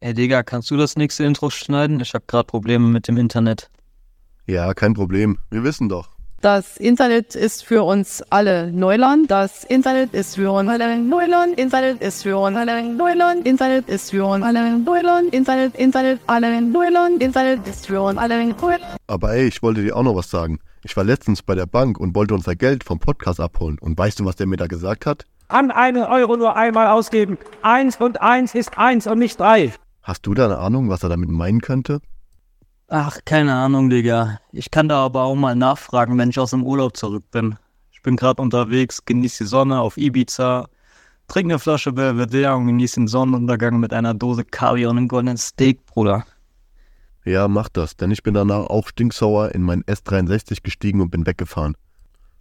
Ey, Digga, kannst du das nächste Intro schneiden? Ich habe gerade Probleme mit dem Internet. Ja, kein Problem. Wir wissen doch. Das Internet ist für uns alle Neuland. Das Internet ist für uns alle Neuland. Internet ist für uns alle Neuland. Internet ist für uns alle Neuland. Internet, Internet, alle Neuland. Internet ist für uns alle Neuland. Aber ey, ich wollte dir auch noch was sagen. Ich war letztens bei der Bank und wollte unser Geld vom Podcast abholen. Und weißt du, was der mir da gesagt hat? An einen Euro nur einmal ausgeben. Eins und eins ist eins und nicht drei. Hast du da eine Ahnung, was er damit meinen könnte? Ach, keine Ahnung, Digga. Ich kann da aber auch mal nachfragen, wenn ich aus dem Urlaub zurück bin. Ich bin gerade unterwegs, genieße die Sonne auf Ibiza, trinke eine Flasche Belvedere und genieße den Sonnenuntergang mit einer Dose Kaviar und einem goldenen Steak, Bruder. Ja, mach das, denn ich bin danach auch stinksauer in meinen S63 gestiegen und bin weggefahren.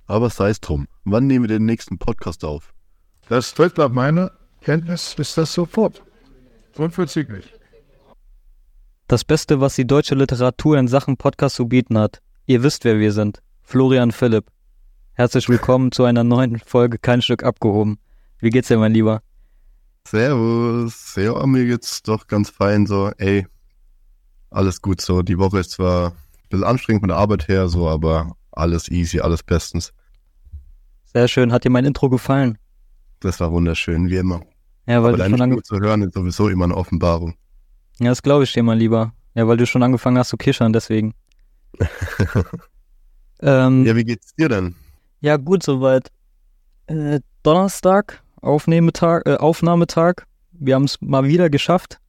Aber sei es drum. Wann nehmen wir den nächsten Podcast auf? Das tritt nach meiner Kenntnis ist das sofort. Unverzüglich. Das Beste, was die deutsche Literatur in Sachen Podcast zu bieten hat. Ihr wisst, wer wir sind. Florian Philipp. Herzlich willkommen zu einer neuen Folge Kein Stück abgehoben. Wie geht's dir, mein Lieber? Servus. Ja, mir geht's doch ganz fein so. Ey, alles gut so. Die Woche ist zwar ein bisschen anstrengend von der Arbeit her so, aber alles easy, alles bestens. Sehr schön. Hat dir mein Intro gefallen? Das war wunderschön, wie immer. Ja, weil Aber du schon ange Stimme zu hören ist sowieso immer eine Offenbarung. Ja, das glaube ich dir, mein Lieber. Ja, weil du schon angefangen hast zu kichern, deswegen. ähm, ja. Ja, wie geht's dir denn? gut, soweit. Äh, Donnerstag, Aufnahmetag, äh, Aufnahmetag. Wir haben es mal wieder geschafft.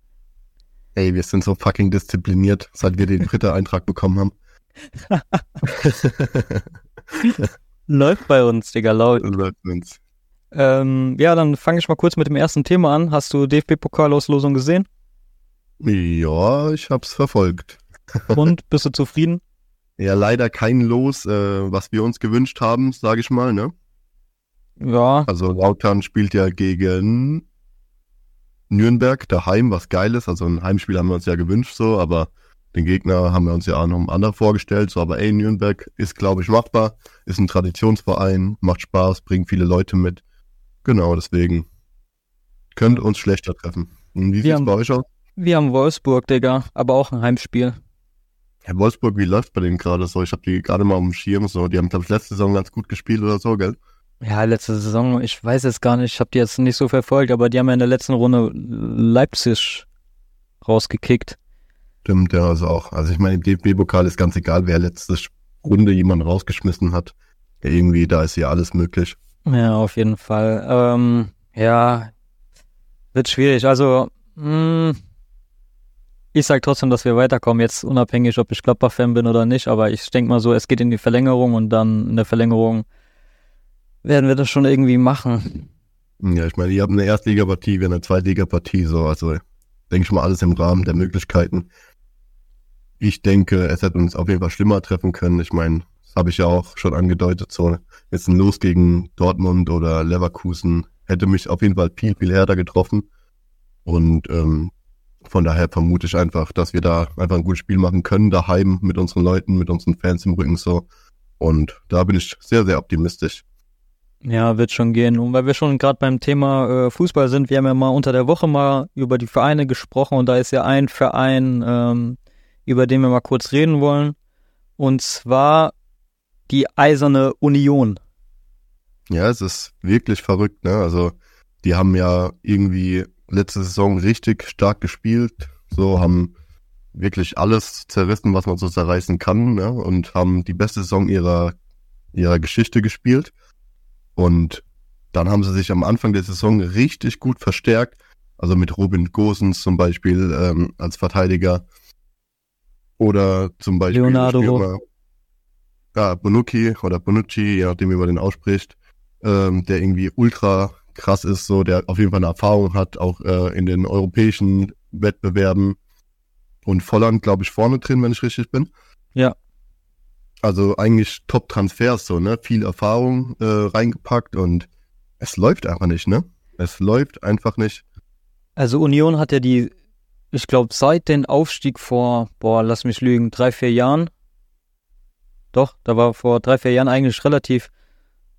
Ey, wir sind so fucking diszipliniert, seit wir den dritten Eintrag bekommen haben. Läuft bei uns, Digga, laut. Läuft uns. Ähm, ja, dann fange ich mal kurz mit dem ersten Thema an. Hast du DFB-Pokalauslosung gesehen? Ja, ich hab's verfolgt. Und bist du zufrieden? Ja, leider kein Los, äh, was wir uns gewünscht haben, sage ich mal, ne? Ja, Also Lautern spielt ja gegen Nürnberg daheim, was geil ist. Also ein Heimspiel haben wir uns ja gewünscht so, aber den Gegner haben wir uns ja auch noch anders vorgestellt. So, aber ey, Nürnberg ist, glaube ich, machbar, ist ein Traditionsverein, macht Spaß, bringt viele Leute mit. Genau, deswegen könnte uns schlechter treffen. Und wie sieht's haben- bei euch aus? Wir haben Wolfsburg, Digga, aber auch ein Heimspiel. Herr Wolfsburg, wie läuft bei denen gerade so? Ich habe die gerade mal dem Schirm so. Die haben, glaube ich, letzte Saison ganz gut gespielt oder so, gell? Ja, letzte Saison, ich weiß es gar nicht, ich habe die jetzt nicht so verfolgt, aber die haben ja in der letzten Runde Leipzig rausgekickt. Stimmt, ja, also auch. Also ich meine, im DFB-Pokal ist ganz egal, wer letzte Runde jemanden rausgeschmissen hat. Ja, irgendwie, da ist ja alles möglich. Ja, auf jeden Fall. Ähm, ja, wird schwierig. Also, mh, ich sag trotzdem, dass wir weiterkommen, jetzt unabhängig, ob ich Gladbach-Fan bin oder nicht, aber ich denke mal so, es geht in die Verlängerung und dann in der Verlängerung werden wir das schon irgendwie machen. Ja, ich meine, ihr habt eine Erstligapartie, wir eine Zweitligapartie, so, also denke ich mal alles im Rahmen der Möglichkeiten. Ich denke, es hätte uns auf jeden Fall schlimmer treffen können. Ich meine, das habe ich ja auch schon angedeutet, so jetzt ein Los gegen Dortmund oder Leverkusen hätte mich auf jeden Fall viel, viel härter getroffen. Und ähm, von daher vermute ich einfach, dass wir da einfach ein gutes Spiel machen können, daheim mit unseren Leuten, mit unseren Fans im Rücken so. Und da bin ich sehr, sehr optimistisch. Ja, wird schon gehen. Und weil wir schon gerade beim Thema äh, Fußball sind, wir haben ja mal unter der Woche mal über die Vereine gesprochen und da ist ja ein Verein, ähm, über den wir mal kurz reden wollen. Und zwar die Eiserne Union. Ja, es ist wirklich verrückt, ne? Also, die haben ja irgendwie letzte Saison richtig stark gespielt, so haben wirklich alles zerrissen, was man so zerreißen kann, ne? Und haben die beste Saison ihrer, ihrer Geschichte gespielt. Und dann haben sie sich am Anfang der Saison richtig gut verstärkt. Also mit Robin Gosens zum Beispiel ähm, als Verteidiger. Oder zum Beispiel Leonardo. Stürmer, ja, Bonucci oder Bonucci, je nachdem, wie man den ausspricht, ähm, der irgendwie ultra krass ist, so, der auf jeden Fall eine Erfahrung hat, auch äh, in den europäischen Wettbewerben. Und Volland, glaube ich, vorne drin, wenn ich richtig bin. Ja. Also eigentlich Top-Transfers, so, ne? Viel Erfahrung äh, reingepackt und es läuft einfach nicht, ne? Es läuft einfach nicht. Also Union hat ja die, ich glaube, seit den Aufstieg vor, boah, lass mich lügen, drei, vier Jahren. Doch, da war vor drei, vier Jahren eigentlich relativ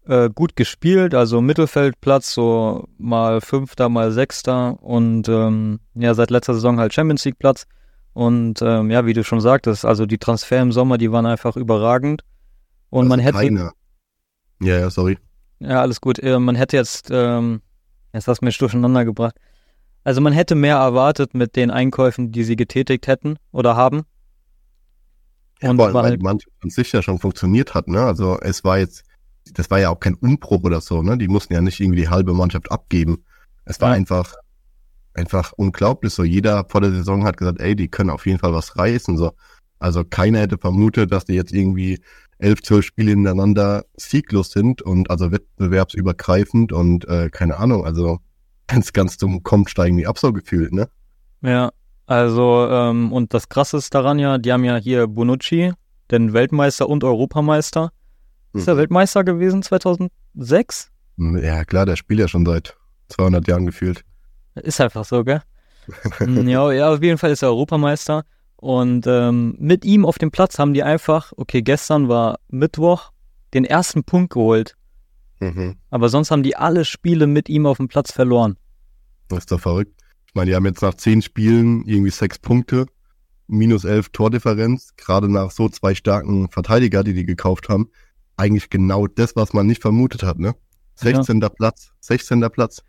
äh, gut gespielt, also Mittelfeldplatz, so mal Fünfter, mal Sechster und ähm, ja, seit letzter Saison halt Champions League Platz. Und ähm, ja, wie du schon sagtest, also die Transfer im Sommer, die waren einfach überragend. Und Also man hätte. Keine. Ja, ja, sorry. Ja, alles gut. Äh, man hätte jetzt, ähm, jetzt hast du mich durcheinander gebracht. Also man hätte mehr erwartet mit den Einkäufen, die sie getätigt hätten oder haben. Ja, Und war weil halt- Mannschaft an sich ja schon funktioniert hat, ne? Also es war jetzt, das war ja auch kein Umbruch oder so, ne? Die mussten ja nicht irgendwie die halbe Mannschaft abgeben. Es war Ja. einfach, einfach unglaublich. So jeder vor der Saison hat gesagt, ey, die können auf jeden Fall was reißen. So. Also keiner hätte vermutet, dass die jetzt irgendwie elf, zwölf Spiele hintereinander sieglos sind und also wettbewerbsübergreifend und äh, keine Ahnung, also ganz, ganz zum Kommt steigen die ab so gefühlt, ne? Ja, also, ähm, und das Krasse ist daran ja, die haben ja hier Bonucci, den Weltmeister und Europameister. Ist er Mhm. Weltmeister gewesen 2006? Ja, klar, der spielt ja schon seit 200 Jahren gefühlt. Ist einfach so, gell? Mm, ja, ja, auf jeden Fall ist er Europameister. Und ähm, mit ihm auf dem Platz haben die einfach, okay, gestern war Mittwoch, den ersten Punkt geholt. Mhm. Aber sonst haben die alle Spiele mit ihm auf dem Platz verloren. Das ist doch verrückt. Ich meine, die haben jetzt nach zehn Spielen irgendwie sechs Punkte, minus elf Tordifferenz, gerade nach so zwei starken Verteidiger, die die gekauft haben. Eigentlich genau das, was man nicht vermutet hat, ne? 16. Platz, 16. Platz.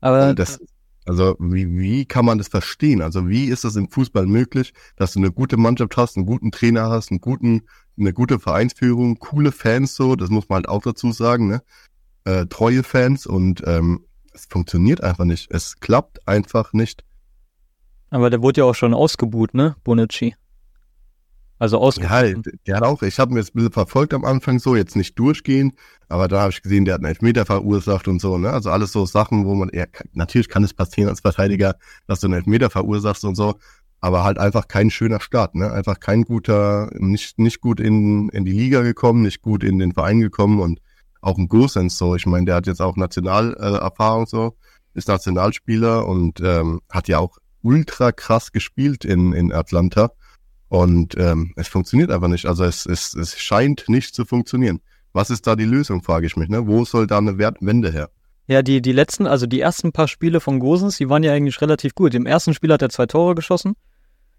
Aber Und das, also wie, wie kann man das verstehen? Also wie ist es im Fußball möglich, dass du eine gute Mannschaft hast, einen guten Trainer hast, einen guten, eine gute Vereinsführung, coole Fans so, das muss man halt auch dazu sagen, ne? Äh, treue Fans und ähm, es funktioniert einfach nicht. Es klappt einfach nicht. aber der wurde ja auch schon ausgebuht, ne? Bonucci. Also ausgebuht. Ja, der hat auch, ich habe mir das ein bisschen verfolgt am Anfang so, jetzt nicht durchgehend, aber da habe ich gesehen, der hat einen Elfmeter verursacht und so, ne? Also alles so Sachen, wo man, ja, natürlich kann es passieren als Verteidiger, dass du einen Elfmeter verursachst und so, aber halt einfach kein schöner Start, ne? Einfach kein guter, nicht, nicht gut in, in die Liga gekommen, nicht gut in den Verein gekommen und auch ein Gosens so. Ich meine, der hat jetzt auch Nationalerfahrung äh, so, ist Nationalspieler und ähm, hat ja auch ultra krass gespielt in, in Atlanta. Und ähm, es funktioniert einfach nicht. Also es, es, es scheint nicht zu funktionieren. Was ist da die Lösung, frage ich mich. Ne? Wo soll da eine Wertwende her? Ja, die, die letzten, also die ersten paar Spiele von Gosens, die waren ja eigentlich relativ gut. Im ersten Spiel hat er zwei Tore geschossen.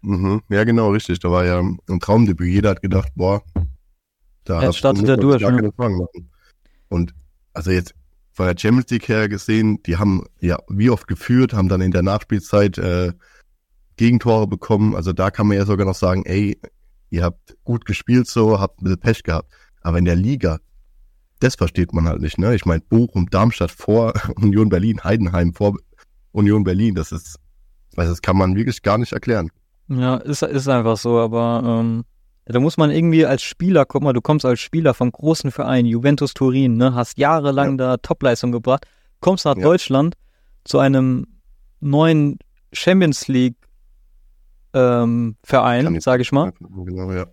Mhm. Ja, genau, richtig. Da war ja ein Traumdebüt. Jeder hat gedacht, boah, da Jetzt startet er durch, ne? Und also jetzt von der Champions League her gesehen, die haben ja wie oft geführt, haben dann in der Nachspielzeit äh, Gegentore bekommen. Also da kann man ja sogar noch sagen, ey, ihr habt gut gespielt so, habt ein bisschen Pech gehabt. Aber in der Liga, das versteht man halt nicht, ne? Ich meine, Bochum, Darmstadt vor Union Berlin, Heidenheim vor Union Berlin, das ist, also das kann man wirklich gar nicht erklären. Ja, ist, ist einfach so, aber ähm, da muss man irgendwie als Spieler, guck mal, du kommst als Spieler vom großen Verein, Juventus Turin, ne, hast jahrelang da Topleistung gebracht, kommst nach Ja. Deutschland zu einem neuen Champions League ähm, Verein, ich- sag ich mal, Genau, ja.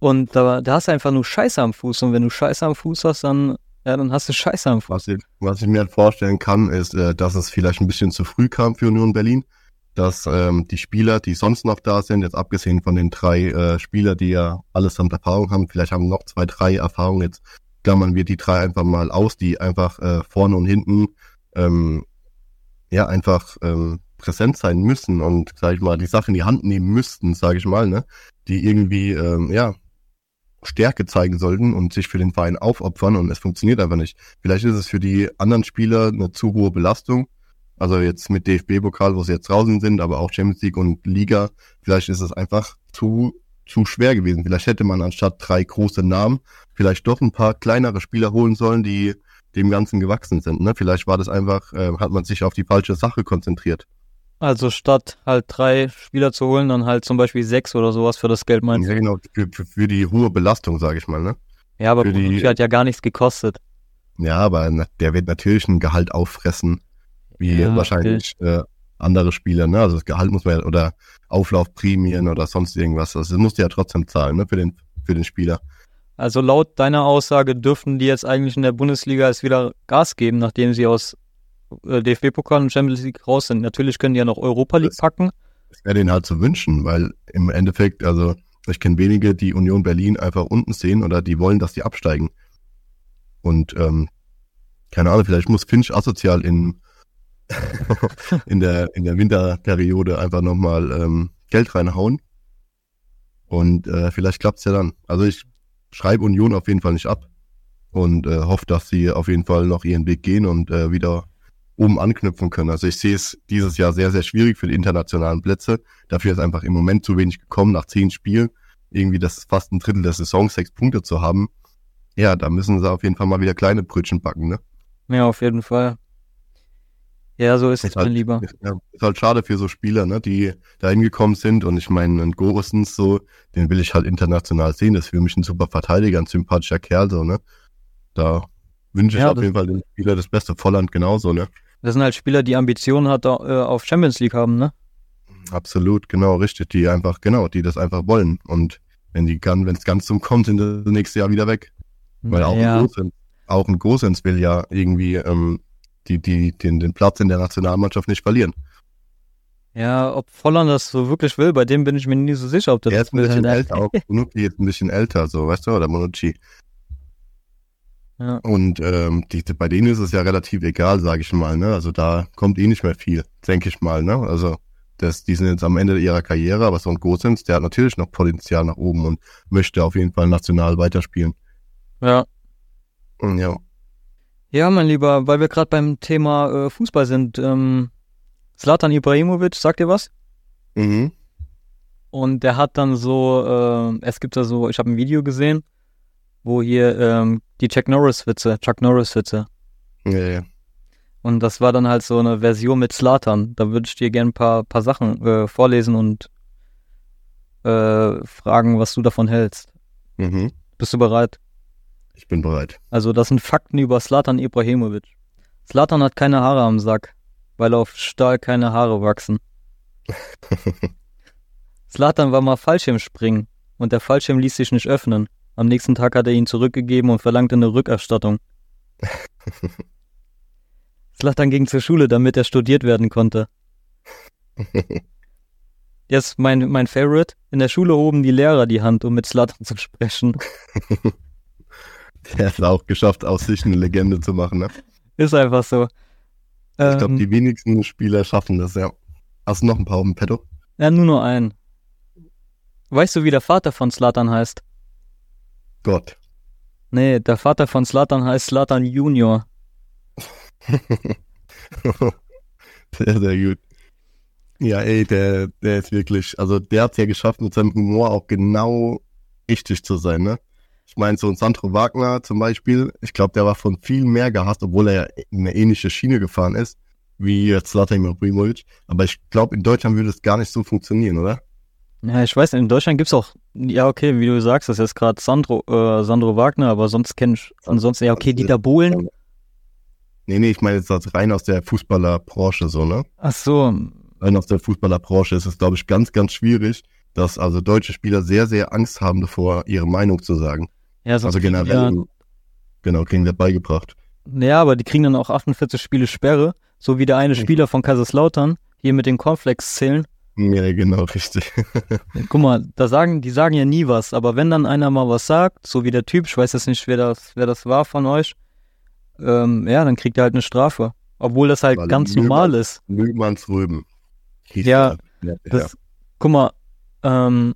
und da, da hast du einfach nur Scheiße am Fuß und wenn du Scheiße am Fuß hast, dann, ja, dann hast du Scheiße am Fuß. Was ich, was ich mir halt vorstellen kann, ist, äh, dass es vielleicht ein bisschen zu früh kam für Union Berlin, dass ähm, die Spieler, die sonst noch da sind, jetzt abgesehen von den drei äh, Spieler, die ja allesamt Erfahrung haben, vielleicht haben noch zwei, drei Erfahrungen, jetzt klammern wir die drei einfach mal aus, die einfach äh, vorne und hinten ähm, ja einfach ähm, präsent sein müssen und, sag ich mal, die Sache in die Hand nehmen müssten, sage ich mal, ne, die irgendwie, ähm, ja, Stärke zeigen sollten und sich für den Verein aufopfern und es funktioniert einfach nicht. Vielleicht ist es für die anderen Spieler eine zu hohe Belastung. Also jetzt mit DFB-Pokal, wo sie jetzt draußen sind, aber auch Champions League und Liga, vielleicht ist es einfach zu, zu schwer gewesen. Vielleicht hätte man anstatt drei große Namen vielleicht doch ein paar kleinere Spieler holen sollen, die dem Ganzen gewachsen sind. Ne? Vielleicht war das einfach, äh, hat man sich auf die falsche Sache konzentriert. Also statt halt drei Spieler zu holen, dann halt zum Beispiel sechs oder sowas für das Geld meinst du? Ja, genau, für, für, die hohe Belastung, sage ich mal. Ne? Ja, aber Für die- Bonucci hat ja gar nichts gekostet. Ja, aber der wird natürlich ein Gehalt auffressen, wie Ja, wahrscheinlich äh, andere Spieler, ne? Also das Gehalt muss man ja, oder Auflaufprämien oder sonst irgendwas. Das musst du ja trotzdem zahlen, ne, für den, für den Spieler. Also laut deiner Aussage dürften die jetzt eigentlich in der Bundesliga es wieder Gas geben, nachdem sie aus DFB-Pokal und Champions League raus sind. Natürlich können die ja noch Europa League packen. Das wäre denen halt zu wünschen, weil im Endeffekt, also ich kenne wenige, die Union Berlin einfach unten sehen oder die wollen, dass die absteigen. Und ähm, keine Ahnung, vielleicht muss Finch asozial in, in, der, in der Winterperiode einfach nochmal ähm, Geld reinhauen. Und äh, vielleicht klappt's ja dann. Also ich schreibe Union auf jeden Fall nicht ab und äh, hoffe, dass sie auf jeden Fall noch ihren Weg gehen und äh, wieder oben anknüpfen können. Also ich sehe es dieses Jahr sehr, sehr schwierig für die internationalen Plätze. Dafür ist einfach im Moment zu wenig gekommen nach zehn Spielen. Irgendwie das ist fast ein Drittel der Saison, sechs Punkte zu haben. Ja, da müssen sie auf jeden Fall mal wieder kleine Brötchen backen, ne? Ja, auf jeden Fall. Ja, so ist es, Ist halt, mein Lieber. Ja, ist halt schade für so Spieler, ne, die da hingekommen sind. Und ich meine, ein Gorosens so, den will ich halt international sehen. Das ist für mich ein super Verteidiger, ein sympathischer Kerl, so, ne? Da wünsche ich Ja, auf jeden Fall den Spieler das Beste. Volland genauso, ne? Das sind halt Spieler, die Ambitionen hat, äh, auf Champions League haben, ne? Absolut, genau, richtig. Die einfach, genau, die das einfach wollen. Und wenn die kann, wenn es ganz zum kommt, sind das nächste Jahr wieder weg. Weil auch ja, ein Gosens, auch ein Gosens will ja irgendwie ähm, die, die, den, den Platz in der Nationalmannschaft nicht verlieren. ja, ob Volland das so wirklich will, bei dem bin ich mir nie so sicher, ob der Er das ist ein bisschen will. älter, auch Bonucci ist ein bisschen älter, so, weißt du, oder Monucci. Ja. Und ähm, die, bei denen ist es ja relativ egal, sage ich mal, ne? Also da kommt eh nicht mehr viel, denke ich mal, ne? Also das, die sind jetzt am Ende ihrer Karriere, aber so ein Gosens, der hat natürlich noch Potenzial nach oben und möchte auf jeden Fall national weiterspielen. ja. Ja, Ja, mein Lieber, weil wir gerade beim Thema äh, Fußball sind, ähm, Zlatan Ibrahimovic, sagt ihr was? mhm. Und der hat dann so, äh, es gibt da so, ich habe ein Video gesehen, wo hier ähm, die Chuck Norris Witze, Chuck Norris Witze. ja, ja. Und das war dann halt so eine Version mit Zlatan. Da würde ich dir gerne ein paar, paar Sachen äh, vorlesen und äh, fragen, was du davon hältst. Mhm. Bist du bereit? Ich bin bereit. Also das sind Fakten über Zlatan Ibrahimovic. Zlatan hat keine Haare am Sack, weil auf Stahl keine Haare wachsen. Zlatan war mal Fallschirmspringen und der Fallschirm ließ sich nicht öffnen. Am nächsten Tag hat er ihn zurückgegeben und verlangte eine Rückerstattung. Zlatan ging zur Schule, damit er studiert werden konnte. Jetzt mein, mein Favorite. In der Schule hoben die Lehrer die Hand, um mit Zlatan zu sprechen. Der hat es auch geschafft, aus sich eine Legende zu machen, ne? Ist einfach so. Ich glaube, Ähm, die wenigsten Spieler schaffen das, ja. Hast du noch ein paar auf dem Petto? Ja, nur noch einen. Weißt du, wie der Vater von Slatan heißt? Gott. Nee, der Vater von Slatan heißt Slatan Junior. sehr, sehr gut. Ja, ey, der, der ist wirklich, also der hat es ja geschafft, mit seinem Humor auch genau richtig zu sein, ne? Ich meine, so ein Sandro Wagner zum Beispiel, ich glaube, der war von viel mehr gehasst, obwohl er ja in eine ähnliche Schiene gefahren ist, wie Zlatan Ibrahimovic. Aber ich glaube, in Deutschland würde es gar nicht so funktionieren, oder? Ja, ich weiß, in Deutschland gibt's auch, ja, okay, wie du sagst, das ist jetzt gerade Sandro, äh, Sandro Wagner, aber sonst kenn ich, ansonsten, ja, okay, Dieter Bohlen. Nee, nee, ich meine jetzt das rein aus der Fußballerbranche so, ne? Ach so, rein aus der Fußballerbranche ist es, glaube ich, ganz, ganz schwierig, dass also deutsche Spieler sehr, sehr Angst haben davor, ihre Meinung zu sagen. ja, sonst Also generell, genau, kriegen wir beigebracht. Ja, ja, aber die kriegen dann auch 48 Spiele Sperre, so wie der eine Spieler von Kaiserslautern, hier mit den Cornflakes-Zählen. Ja, genau, richtig. Guck mal, da sagen, die sagen ja nie was, aber wenn dann einer mal was sagt, so wie der Typ, ich weiß jetzt nicht, wer das, wer das war von euch, ähm, ja, dann kriegt er halt eine Strafe. Obwohl das halt Weil ganz Lüge- normal ist. Lügmanns Röben. hieß Ja, ja, Das, Guck mal, ähm,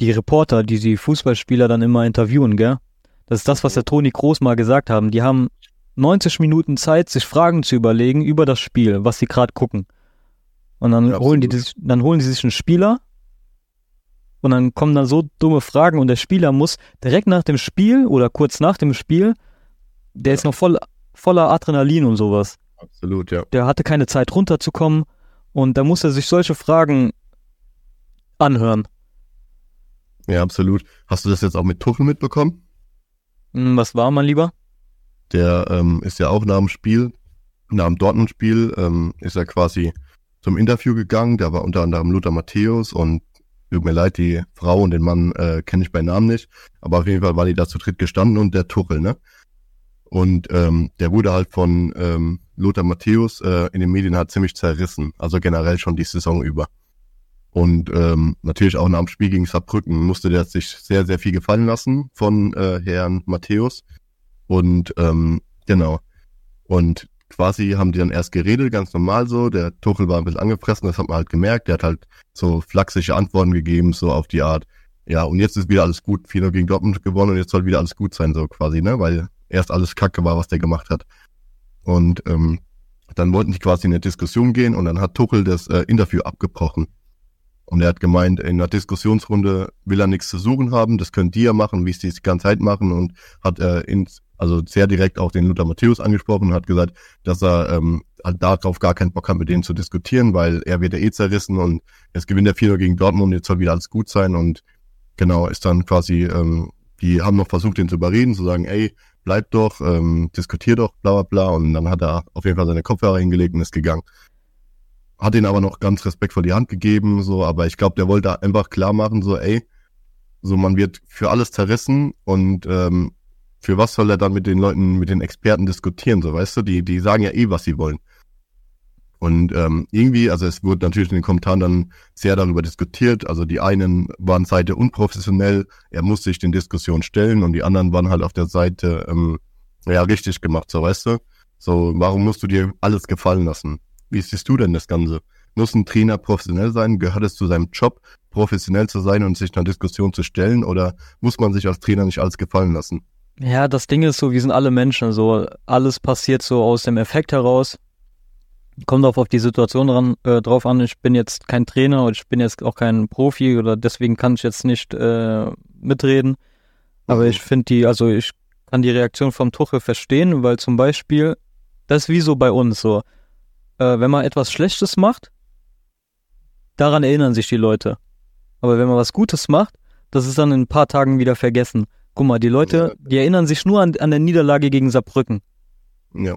die Reporter, die die Fußballspieler dann immer interviewen, gell? Das ist das, was der Toni Kroos mal gesagt haben. Die haben 90 Minuten Zeit, sich Fragen zu überlegen über das Spiel, was sie gerade gucken. Und dann Ja, holen die, dann holen die sich einen Spieler und dann kommen dann so dumme Fragen und der Spieler muss direkt nach dem Spiel oder kurz nach dem Spiel, der ist noch voll, voller Adrenalin und sowas absolut, ja. der hatte keine Zeit runterzukommen und da musste er sich solche Fragen anhören. Ja, absolut. Hast du das jetzt auch mit Tuchel mitbekommen? Hm, Was war, mein Lieber? Der ähm, ist ja auch nach dem Spiel, nach dem Dortmund-Spiel, ähm, ist er quasi zum Interview gegangen. Da war unter anderem Lothar Matthäus und tut mir leid, die Frau und den Mann äh, kenne ich bei Namen nicht. Aber auf jeden Fall war die da zu dritt gestanden und der Tuchel, ne? Und ähm, der wurde halt von ähm, Lothar Matthäus äh, in den Medien halt ziemlich zerrissen. Also generell schon die Saison über. Und ähm, natürlich auch nach dem Spiel gegen Saarbrücken musste der sich sehr, sehr viel gefallen lassen von äh, Herrn Matthäus. Und ähm, genau. Und quasi haben die dann erst geredet, ganz normal so. Der Tuchel war ein bisschen angefressen, das hat man halt gemerkt. Der hat halt so flachsige Antworten gegeben, so auf die Art, ja, und jetzt ist wieder alles gut. 4 gegen Dortmund gewonnen und jetzt soll wieder alles gut sein, so quasi, ne? Weil erst alles Kacke war, was der gemacht hat. Und ähm, dann wollten die quasi in eine Diskussion gehen und dann hat Tuchel das äh, Interview abgebrochen. Und er hat gemeint, in einer Diskussionsrunde will er nichts zu suchen haben, das können die ja machen, wie es die ganze Zeit machen und hat äh, ins, also sehr direkt auch den Luther Matthäus angesprochen und hat gesagt, dass er ähm, halt darauf gar keinen Bock hat, mit denen zu diskutieren, weil er wird ja eh zerrissen und jetzt gewinnt er 4 gegen Dortmund, jetzt soll wieder alles gut sein und genau, ist dann quasi, ähm, die haben noch versucht, ihn zu überreden, zu sagen, ey, bleib doch, ähm, diskutier doch, bla bla bla. Und dann hat er auf jeden Fall seine Kopfhörer hingelegt und ist gegangen. Hat ihn aber noch ganz respektvoll die Hand gegeben, so, aber ich glaube, der wollte einfach klar machen, so, ey, so man wird für alles zerrissen und ähm, für was soll er dann mit den Leuten, mit den Experten diskutieren, so weißt du, die, die sagen ja eh, was sie wollen. Und ähm, irgendwie, also es wurde natürlich in den Kommentaren dann sehr darüber diskutiert. Also die einen waren Seite unprofessionell, er musste sich den Diskussionen stellen und die anderen waren halt auf der Seite, ähm, ja, richtig gemacht, so weißt du. So, warum musst du dir alles gefallen lassen? Wie siehst du denn das Ganze? Muss ein Trainer professionell sein? Gehört es zu seinem Job, professionell zu sein und sich einer Diskussion zu stellen? Oder muss man sich als Trainer nicht alles gefallen lassen? Ja, das Ding ist so, wir sind alle Menschen, so alles passiert so aus dem Effekt heraus kommt auch auf die Situation dran, äh, drauf an. Ich bin jetzt kein Trainer und ich bin jetzt auch kein Profi oder deswegen kann ich jetzt nicht äh, mitreden. Aber mhm. ich finde die, also ich kann die Reaktion vom Tuchel verstehen, weil zum Beispiel, das ist wie so bei uns so, äh, wenn man etwas Schlechtes macht, daran erinnern sich die Leute. Aber wenn man was Gutes macht, das ist dann in ein paar Tagen wieder vergessen. Guck mal, die Leute, die erinnern sich nur an, an der Niederlage gegen Saarbrücken. Ja.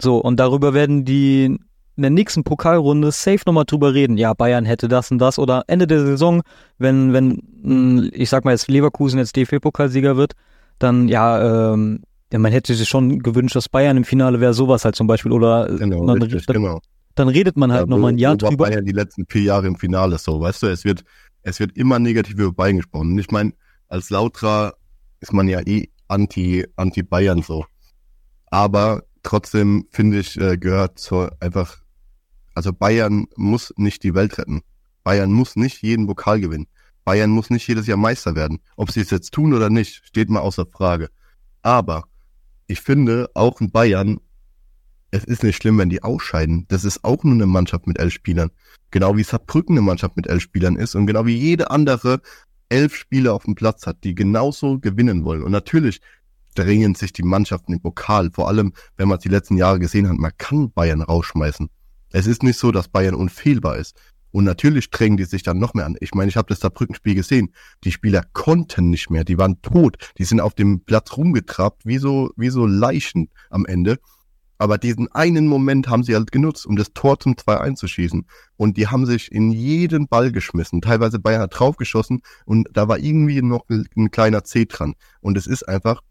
So, und darüber werden die in der nächsten Pokalrunde safe nochmal drüber reden. Ja, Bayern hätte das und das oder Ende der Saison, wenn, wenn, hm, ich sag mal jetzt Leverkusen jetzt DFB-Pokalsieger wird, dann ja, ähm, ja, man hätte sich schon gewünscht, dass Bayern im Finale wäre, sowas halt zum Beispiel oder genau, dann, richtig, dann, genau. dann redet man halt ja, nochmal ein Jahr drüber. Bayern die letzten vier Jahre im Finale so, weißt du, es wird, es wird immer negativ über Bayern gesprochen. Und ich meine, als Lautra ist man ja eh anti, anti Bayern so. Aber trotzdem finde ich, äh, gehört zur einfach also Bayern muss nicht die Welt retten. Bayern muss nicht jeden Pokal gewinnen. Bayern muss nicht jedes Jahr Meister werden. Ob sie es jetzt tun oder nicht, steht mal außer Frage. Aber ich finde, auch in Bayern, es ist nicht schlimm, wenn die ausscheiden. Das ist auch nur eine Mannschaft mit elf Spielern. Genau wie Saarbrücken eine Mannschaft mit elf Spielern ist und genau wie jede andere elf Spieler auf dem Platz hat, die genauso gewinnen wollen. Und natürlich drängen sich die Mannschaften im Pokal, vor allem wenn man es die letzten Jahre gesehen hat, man kann Bayern rausschmeißen. Es ist nicht so, dass Bayern unfehlbar ist. Und natürlich drängen die sich dann noch mehr an. Ich meine, ich habe das Saarbrückenspiel gesehen. Die Spieler konnten nicht mehr. Die waren tot. Die sind auf dem Platz rumgetrabt, wie so, wie so Leichen am Ende. Aber diesen einen Moment haben sie halt genutzt, um das Tor zum 2-1 zu schießen. Und die haben sich in jeden Ball geschmissen. Teilweise Bayern hat draufgeschossen und da war irgendwie noch ein kleiner C dran. Und es ist einfach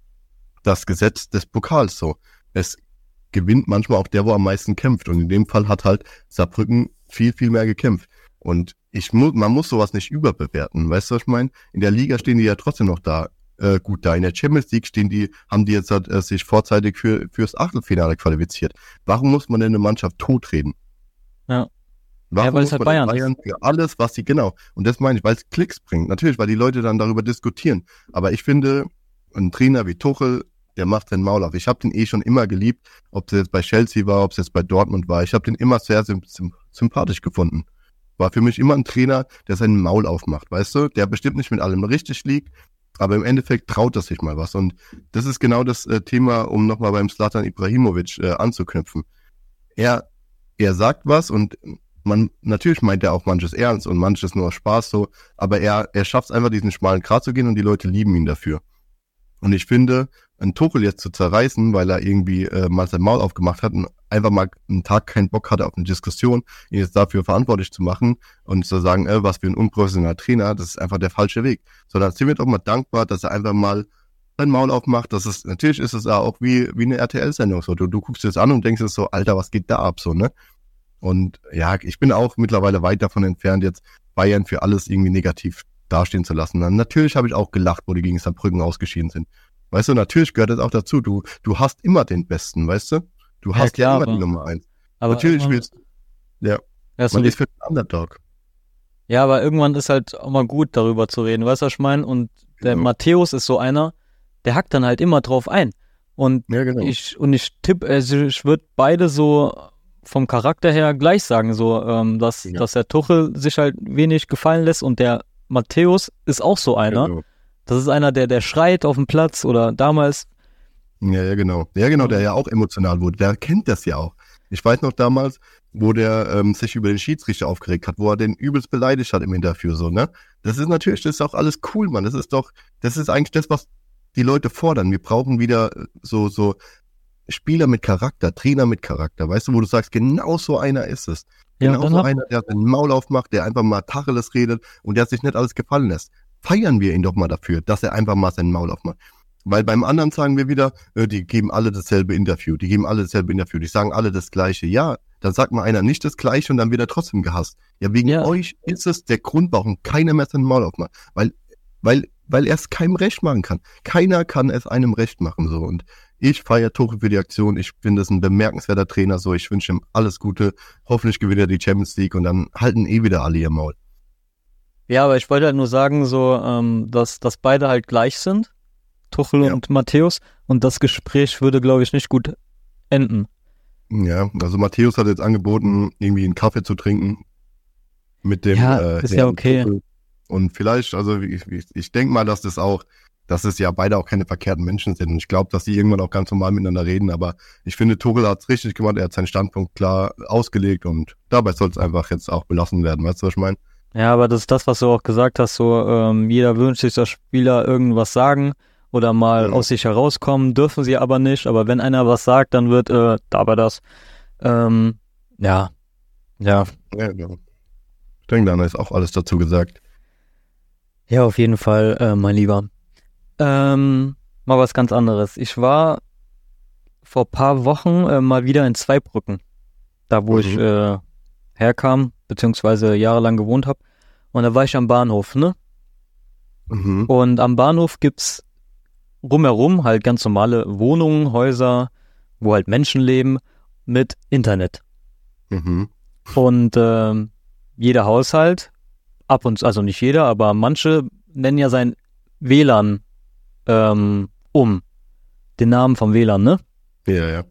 das Gesetz des Pokals so. Es gewinnt manchmal auch der, wo am meisten kämpft. Und in dem Fall hat halt Saarbrücken viel, viel mehr gekämpft. Und ich muss, man muss sowas nicht überbewerten. Weißt du, was ich meine? In der Liga stehen die ja trotzdem noch da, äh, gut da. In der Champions League stehen die, haben die jetzt äh, sich vorzeitig für, fürs Achtelfinale qualifiziert. Warum muss man denn eine Mannschaft totreden? Ja. Warum ja, weil es halt Bayern, Bayern für alles, was sie, genau. Und das meine ich, weil es Klicks bringt. Natürlich, weil die Leute dann darüber diskutieren. Aber ich finde, ein Trainer wie Tuchel der macht den Maul auf. Ich habe den eh schon immer geliebt, ob es jetzt bei Chelsea war, ob es jetzt bei Dortmund war. Ich habe den immer sehr sympathisch gefunden. War für mich immer ein Trainer, der seinen Maul aufmacht, weißt du? Der bestimmt nicht mit allem richtig liegt, aber im Endeffekt traut er sich mal was. Und das ist genau das äh, Thema, um nochmal beim Slatan Ibrahimovic äh, anzuknüpfen. Er, er sagt was und man, natürlich meint er auch manches ernst und manches nur Spaß so, aber er, er schafft es einfach, diesen schmalen Grat zu gehen und die Leute lieben ihn dafür. Und ich finde, einen Tuchel jetzt zu zerreißen, weil er irgendwie äh, mal sein Maul aufgemacht hat und einfach mal einen Tag keinen Bock hatte auf eine Diskussion, ihn jetzt dafür verantwortlich zu machen und zu sagen, äh, was für ein unprofessioneller Trainer, das ist einfach der falsche Weg. Sondern sind wir doch mal dankbar, dass er einfach mal sein Maul aufmacht. Das ist, natürlich ist es auch wie, wie eine RTL-Sendung. So, du, du guckst das an und denkst es so, Alter, was geht da ab, so, ne? Und ja, ich bin auch mittlerweile weit davon entfernt, jetzt Bayern für alles irgendwie negativ dastehen zu lassen. Dann natürlich habe ich auch gelacht, wo die gegen Saarbrücken ausgeschieden sind. Weißt du, natürlich gehört das auch dazu. Du, du hast immer den Besten, weißt du? Du hast ja, klar, immer aber- die Nummer eins. Aber natürlich willst ja, Ja, man ist für den Underdog. ja, aber irgendwann ist halt auch mal gut, darüber zu reden. Weißt du, was ich meine? Und der Genau. Matthäus ist so einer, der hackt dann halt immer drauf ein. Und Ja, genau. ich, und ich tippe, also ich würde beide so vom Charakter her gleich sagen, so, ähm, dass, Ja. dass der Tuchel sich halt wenig gefallen lässt und der Matthäus ist auch so einer. Genau. Das ist einer, der, der schreit auf dem Platz oder damals. Ja, ja, genau. Ja, genau, der ja auch emotional wurde. Der kennt das ja auch. Ich weiß noch damals, wo der ähm, sich über den Schiedsrichter aufgeregt hat, wo er den übelst beleidigt hat im Interview, so, ne? Das ist natürlich, das ist auch alles cool, Mann. Das ist doch, das ist eigentlich das, was die Leute fordern. Wir brauchen wieder äh, so, so Spieler mit Charakter, Trainer mit Charakter, weißt du, wo du sagst, genau so einer ist es. Ja, Genau und dann so hab- einer, der seinen Maul aufmacht, der einfach mal Tacheles redet und der sich nicht alles gefallen lässt. Feiern wir ihn doch mal dafür, dass er einfach mal seinen Maul aufmacht. Weil beim anderen sagen wir wieder, äh, die geben alle dasselbe Interview, die geben alle dasselbe Interview, die sagen alle das Gleiche. Ja, dann sagt mal einer nicht das Gleiche und dann wird er trotzdem gehasst. Ja, wegen Ja. euch ist es der Grund, warum keiner mehr seinen Maul aufmacht. Weil, weil, weil er es keinem recht machen kann. Keiner kann es einem recht machen, so. Und ich feiere Tuchel für die Aktion. Ich finde es ein bemerkenswerter Trainer, so. Ich wünsche ihm alles Gute. Hoffentlich gewinnt er die Champions League und dann halten eh wieder alle ihr Maul. Ja, aber ich wollte halt nur sagen, so, ähm, dass, dass beide halt gleich sind, Tuchel Ja. und Matthäus, und das Gespräch würde, glaube ich, nicht gut enden. Ja, also Matthäus hat jetzt angeboten, irgendwie einen Kaffee zu trinken mit dem. Ja, äh, ist ja okay. Tuchel. Und vielleicht, also ich, ich, ich denke mal, dass das auch, dass es ja beide auch keine verkehrten Menschen sind. Und ich glaube, dass sie irgendwann auch ganz normal miteinander reden. Aber ich finde, Tuchel hat es richtig gemacht. Er hat seinen Standpunkt klar ausgelegt und dabei soll es einfach jetzt auch belassen werden. Weißt du, was ich meine? Ja, aber das ist das, was du auch gesagt hast, so, ähm, jeder wünscht sich, dass Spieler irgendwas sagen oder mal Mhm. aus sich herauskommen, dürfen sie aber nicht, aber wenn einer was sagt, dann wird, äh, dabei das, ähm, ja, ja, Ja, ja. Ich denke, dann ist auch alles dazu gesagt. Ja, auf jeden Fall, äh, mein Lieber. Ähm, mal was ganz anderes. Ich war vor paar Wochen äh, mal wieder in Zweibrücken, da wo Mhm. ich äh, herkam, beziehungsweise jahrelang gewohnt habe. Und da war ich am Bahnhof, ne? Mhm. Und am Bahnhof gibt's rumherum halt ganz normale Wohnungen, Häuser, wo halt Menschen leben mit Internet. Mhm. Und ähm, jeder Haushalt, ab und also nicht jeder, aber manche nennen ja sein WLAN ähm, um. Den Namen vom WLAN, ne? Ja, ja.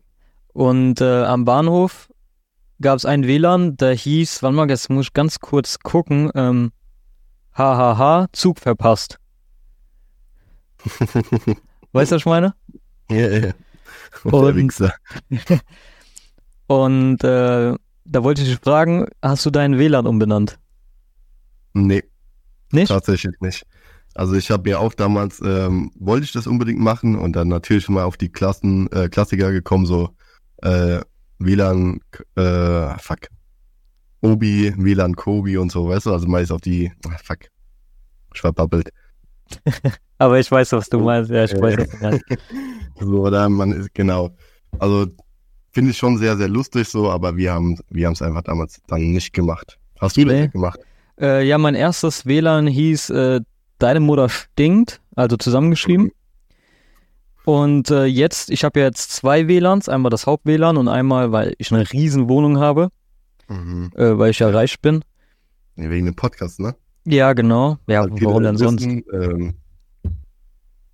Und äh, am Bahnhof gab es ein WLAN, der hieß, wann mal, jetzt muss ich ganz kurz gucken, ähm, hahaha, Zug verpasst. Weißt du, was ich meine? ja, ja. Und- Wichser. Und äh, da wollte ich dich fragen, hast du deinen WLAN umbenannt? Nee. Nicht? Tatsächlich nicht. Also ich habe mir auch damals, ähm, wollte ich das unbedingt machen und dann natürlich mal auf die Klassen, äh, Klassiker gekommen, so äh, WLAN, äh, fuck, Obi, WLAN Kobi und so, weißt du, also meist auf die, ah, fuck, ich verbabbelt. Aber ich weiß, was du meinst. Ja, ich weiß, was du meinst. So, oder man ist, genau. Also finde ich schon sehr, sehr lustig so, aber wir haben wir haben es einfach damals dann nicht gemacht. Hast du das Nee. nicht gemacht? Äh, ja, mein erstes WLAN hieß äh, Deine Mutter stinkt, also zusammengeschrieben. Und äh, jetzt, ich habe ja jetzt zwei WLANs, einmal das Haupt-WLAN und einmal, weil ich eine riesen Wohnung habe, Mhm. äh, weil ich ja reich bin. Wegen dem Podcast, ne? Ja, genau. Ja, viele warum denn sonst? Ähm,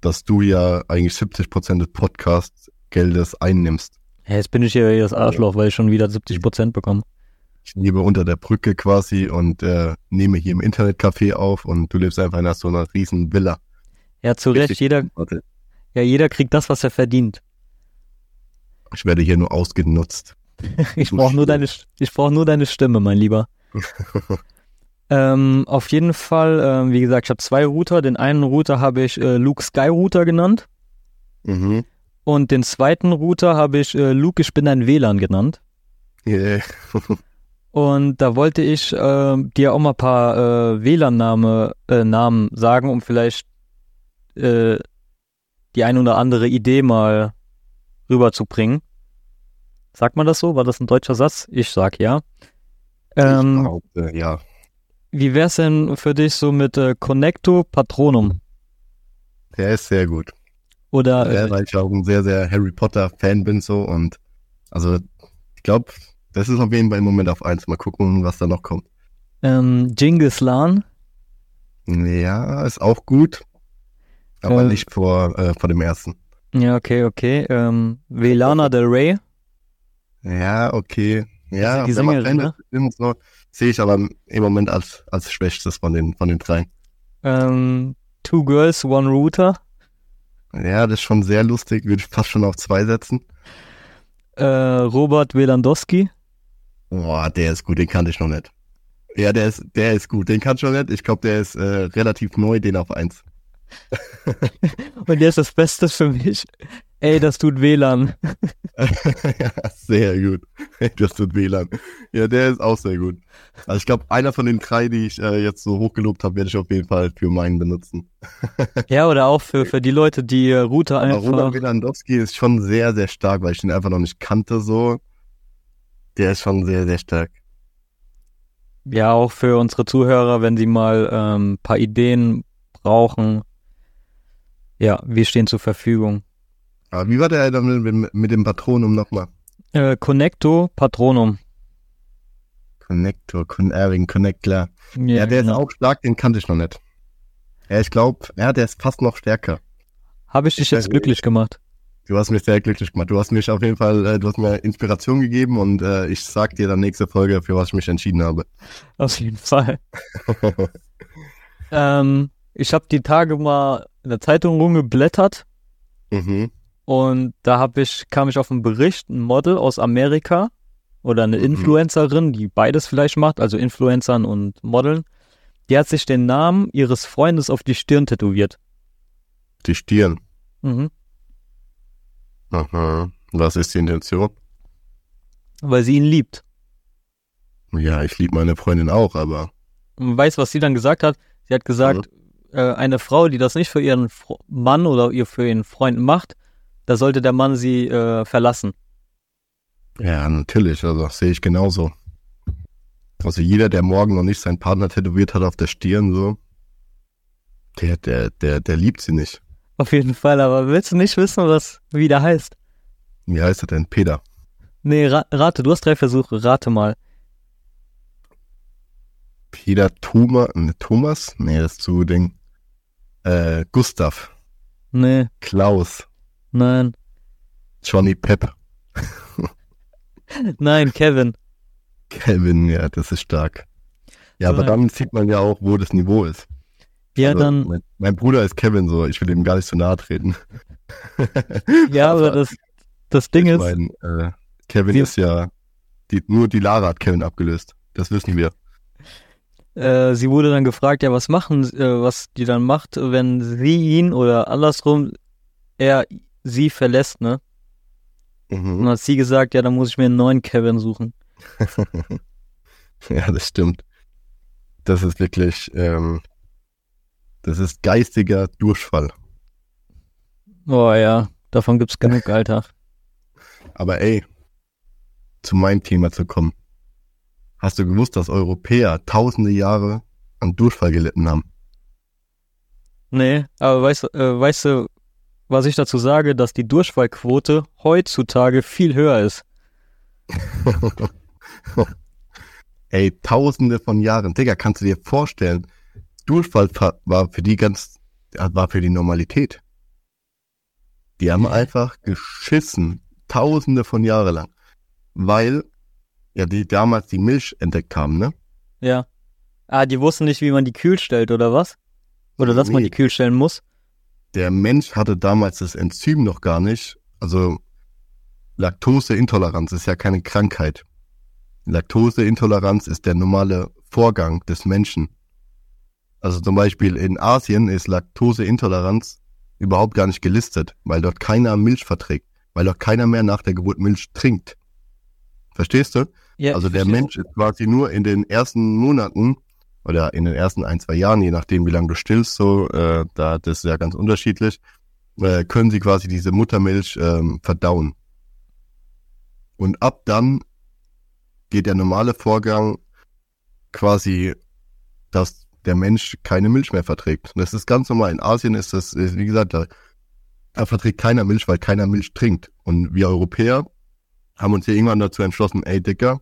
dass du ja eigentlich 70% des Podcast-Geldes einnimmst. Ja, jetzt bin ich hier das Arschloch, weil ich schon wieder 70 Prozent bekomme. Ich lebe unter der Brücke quasi und äh, nehme hier im Internetcafé auf und du lebst einfach in so einer riesen Villa. Ja, zu Recht, Richtig. jeder, Warte, ja, jeder kriegt das, was er verdient. Ich werde hier nur ausgenutzt. Ich brauche nur deine, ich brauche nur deine Stimme, mein Lieber. ähm, auf jeden Fall, ähm, wie gesagt, ich habe zwei Router. Den einen Router habe ich äh, Luke Sky Router genannt Mhm. und den zweiten Router habe ich äh, Luke, ich bin ein WLAN genannt. Yeah. Und da wollte ich äh, dir auch mal ein paar äh, WLAN-Name, äh, Namen sagen, um vielleicht äh, die ein oder andere Idee mal rüberzubringen. Sagt man das so? War das ein deutscher Satz? Ich sag ja. ich Ähm, behaupte, ja. wie wär's denn für dich so mit äh, Connecto Patronum? Der ist sehr gut. Oder Ja, äh, weil ich auch ein sehr, sehr Harry Potter Fan bin so und also ich glaube, das ist auf jeden Fall im Moment auf eins. Mal gucken, was da noch kommt. ähm, Genghis Khan. Ja, ist auch gut, aber Äh, nicht vor, äh, vor dem ersten. Ja, okay, okay. Ähm, Velana Del Rey. Ja, okay. Ja, die Sängerin, stimmt so, sehe ich aber im Moment als, als schwächstes von den, von den dreien. Ähm, Two Girls, One Router. Ja, das ist schon sehr lustig, würde ich fast schon auf zwei setzen. Äh, Robert Welandowski. Boah, der ist gut, den kannte ich noch nicht. Ja, der ist, der ist gut, den kannte ich noch nicht. Ich glaube, der ist äh, relativ neu, den auf eins. Und der ist das Beste für mich. Ey, das tut WLAN. ja, sehr gut. Das tut WLAN. Ja, der ist auch sehr gut. Also ich glaube, einer von den drei, die ich äh, jetzt so hochgelobt habe, werde ich auf jeden Fall für meinen benutzen. Ja, oder auch für, für die Leute, die äh, Router Aber Robert einfach. Lewandowski ist schon sehr, sehr stark, weil ich den einfach noch nicht kannte so. Der ist schon sehr, sehr stark. Ja, auch für unsere Zuhörer, wenn sie mal ähm, ein paar Ideen brauchen. Ja, wir stehen zur Verfügung. Aber wie war der dann mit, mit dem Patronum nochmal? Äh, Connecto Patronum. Connector, Con Erwin, Connect, klar. Ja, der ist genau. auch stark, den kannte ich noch nicht. Ja, ich glaube, ja, der ist fast noch stärker. Habe ich dich jetzt glücklich gemacht? Du hast mich sehr glücklich gemacht. Du hast mich auf jeden Fall, äh, du hast mir Inspiration gegeben und äh, ich sag dir dann nächste Folge, für was ich mich entschieden habe. Auf jeden Fall. Ähm, ich habe die Tage mal in der Zeitung rumgeblättert mhm. und da hab ich, kam ich auf einen Bericht, ein Model aus Amerika oder eine Mhm. Influencerin, die beides vielleicht macht, also Influencern und Modeln. Die hat sich den Namen ihres Freundes auf die Stirn tätowiert. Die Stirn. Mhm. Aha. Was ist die Intention? Weil sie ihn liebt. Ja, ich liebe meine Freundin auch, aber Und weißt, was sie dann gesagt hat? Sie hat gesagt, äh, eine Frau, die das nicht für ihren Fro Mann oder ihr für ihren Freund macht, da sollte der Mann sie äh, verlassen. ja, natürlich, also sehe ich genauso. Also jeder, der morgen noch nicht seinen Partner tätowiert hat auf der Stirn, so, der, der, der, der liebt sie nicht. Auf jeden Fall, aber willst du nicht wissen, was wie der heißt? Wie heißt er denn? Peter. Nee, ra rate, du hast drei Versuche, rate mal. Peter Thomas, ne, Thomas? Nee, das ist zu Ding. Äh, Gustav, Nee, Klaus, nein, Johnny Pep, nein, Kevin. Kevin, ja, das ist stark. Ja, So, aber dann sieht man ja auch, wo das Niveau ist. Ja, Also, dann, Mein, mein Bruder ist Kevin, so, ich will ihm gar nicht so nahe treten. ja, aber das, das Ding ist, mein, äh, Kevin ist ja, die, nur die Lara hat Kevin abgelöst. Das wissen wir. äh, sie wurde dann gefragt, ja, was machen, äh, was die dann macht, wenn sie ihn oder andersrum er sie verlässt, ne? Und Mhm. dann hat sie gesagt, ja, dann muss ich mir einen neuen Kevin suchen. Ja, das stimmt. Das ist wirklich, ähm, das ist geistiger Durchfall. Oh ja, davon gibt's genug, Alter. Aber ey, zu meinem Thema zu kommen. Hast du gewusst, dass Europäer tausende Jahre an Durchfall gelitten haben? Nee, aber weißt, äh, weißt du, was ich dazu sage, dass die Durchfallquote heutzutage viel höher ist. ey, tausende von Jahren. Digga, kannst du dir vorstellen, Durchfall fa- war für die ganz, war für die Normalität. Die haben einfach geschissen, tausende von Jahren lang. Weil, ja, die damals die Milch entdeckt haben, ne? Ja. Ah, die wussten nicht, wie man die kühl stellt, oder was? Oder dass man Nee. die kühl stellen muss? der Mensch hatte damals das Enzym noch gar nicht. Also Laktoseintoleranz ist ja keine Krankheit. Laktoseintoleranz ist der normale Vorgang des Menschen. Also zum Beispiel in Asien ist Laktoseintoleranz überhaupt gar nicht gelistet, weil dort keiner Milch verträgt, weil dort keiner mehr nach der Geburt Milch trinkt. Verstehst du? Ja, Also der. Mensch ist quasi nur in den ersten Monaten oder in den ersten ein, zwei Jahren, je nachdem wie lange du stillst, so, äh, da das ist ja ganz unterschiedlich, äh, können sie quasi diese Muttermilch ähm, verdauen. Und ab dann geht der normale Vorgang quasi, dass der Mensch keine Milch mehr verträgt. Das ist ganz normal. In Asien ist das, ist, wie gesagt, da, er verträgt keiner Milch, weil keiner Milch trinkt. Und wir Europäer haben uns hier irgendwann dazu entschlossen, ey Dicker,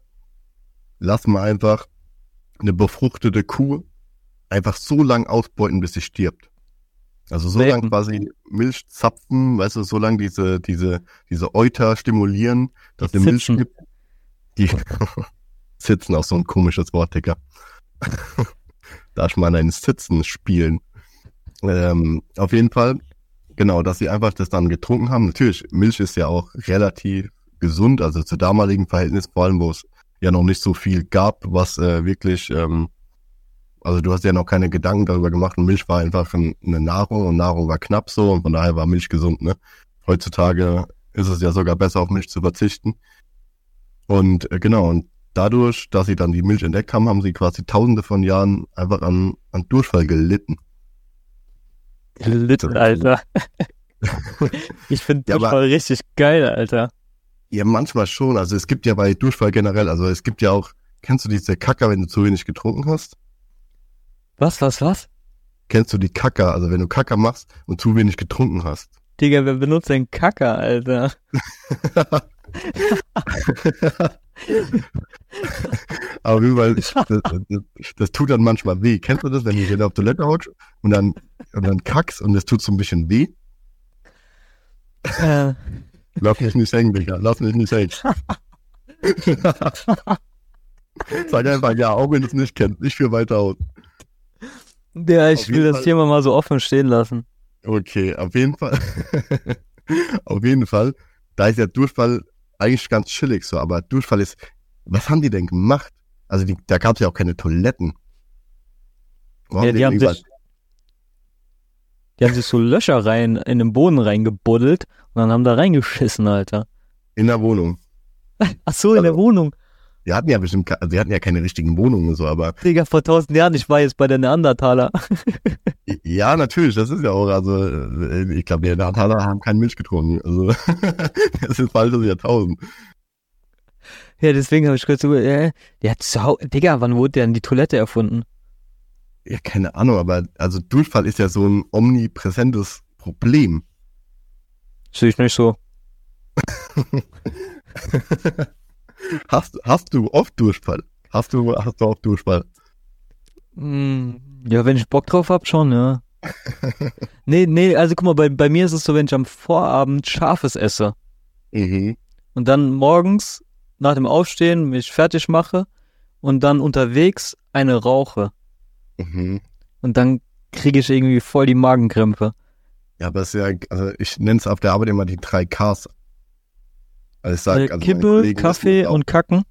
lass mal einfach eine befruchtete Kuh einfach so lang ausbeuten, bis sie stirbt. Also so Melken. lang quasi Milch zapfen, weißt du, so lang diese, diese, diese Euter stimulieren, dass Die Milch gibt. Die sitzen auch so ein komisches Wort, Digga. Darf man ein Sitzen spielen. Ähm, auf jeden Fall, genau, dass sie einfach das dann getrunken haben. Natürlich, Milch ist ja auch relativ gesund, also zu damaligen Verhältnis, vor allem, wo es ja noch nicht so viel gab, was äh, wirklich, ähm, also du hast ja noch keine Gedanken darüber gemacht und Milch war einfach ein, eine Nahrung und Nahrung war knapp so und von daher war Milch gesund, ne? Heutzutage ist es ja sogar besser, auf Milch zu verzichten. Und äh, genau, und dadurch, dass sie dann die Milch entdeckt haben, haben sie quasi tausende von Jahren einfach an, an Durchfall gelitten. Litten, Alter. ich finde Ja, aber- Durchfall richtig geil, Alter. Ja, manchmal schon. Also es gibt ja bei Durchfall generell, also es gibt ja auch, kennst du diese Kacker, wenn du zu wenig getrunken hast? Was, was, was? Kennst du die Kacker, also wenn du Kacker machst und zu wenig getrunken hast? Digga, wer benutzt denn Kacker, Alter? Aber weil das, das, das tut dann manchmal weh. Kennst du das, wenn du wieder auf Toilette haust und dann, und dann kackst und es tut so ein bisschen weh? Äh, Lass mich nicht hängen, Digga. Lass mich nicht hängen. Sag einfach ja, auch wenn du es nicht kennst. Nicht für weiter aus. ja, ich Auf will das Fall. Thema mal so offen stehen lassen. Okay, auf jeden Fall. auf jeden Fall. Da ist ja Durchfall eigentlich ganz chillig so, aber Durchfall ist, was haben die denn gemacht? Also die, da gab es ja auch keine Toiletten. Warum Ja, die haben sich, die haben sich so Löcher rein, in den Boden reingebuddelt und dann haben da reingeschissen, Alter. in der Wohnung. Ach so, in der Wohnung. Die hatten ja bestimmt, also die hatten ja keine richtigen Wohnungen und so, aber Digga, vor tausend Jahren, ich war jetzt bei der Neandertaler. ja, natürlich, das ist ja auch, also äh, ich glaube, die Neandertaler haben keine Milch getrunken. Also das ist bald das Jahrtausend. Ja, deswegen habe ich kurz so, äh, der hat zu Digga, wann wurde denn die Toilette erfunden? Ja, keine Ahnung, aber also Durchfall ist ja so ein omnipräsentes Problem. Sehe ich nicht so. Hast, hast du oft Durchfall? Hast du, hast du auch Durchfall? Mm, ja, wenn ich Bock drauf hab, schon, ja. nee, nee, also guck mal, bei, bei mir ist es so, wenn ich am Vorabend Scharfes esse Mhm. und dann morgens nach dem Aufstehen mich fertig mache und dann unterwegs eine rauche Mhm. und dann kriege ich irgendwie voll die Magenkrämpfe. Ja, aber es ist ja, also ich nenne es auf der Arbeit immer die drei Ks. Also sag, also Kippe, Kaffee und Kacken.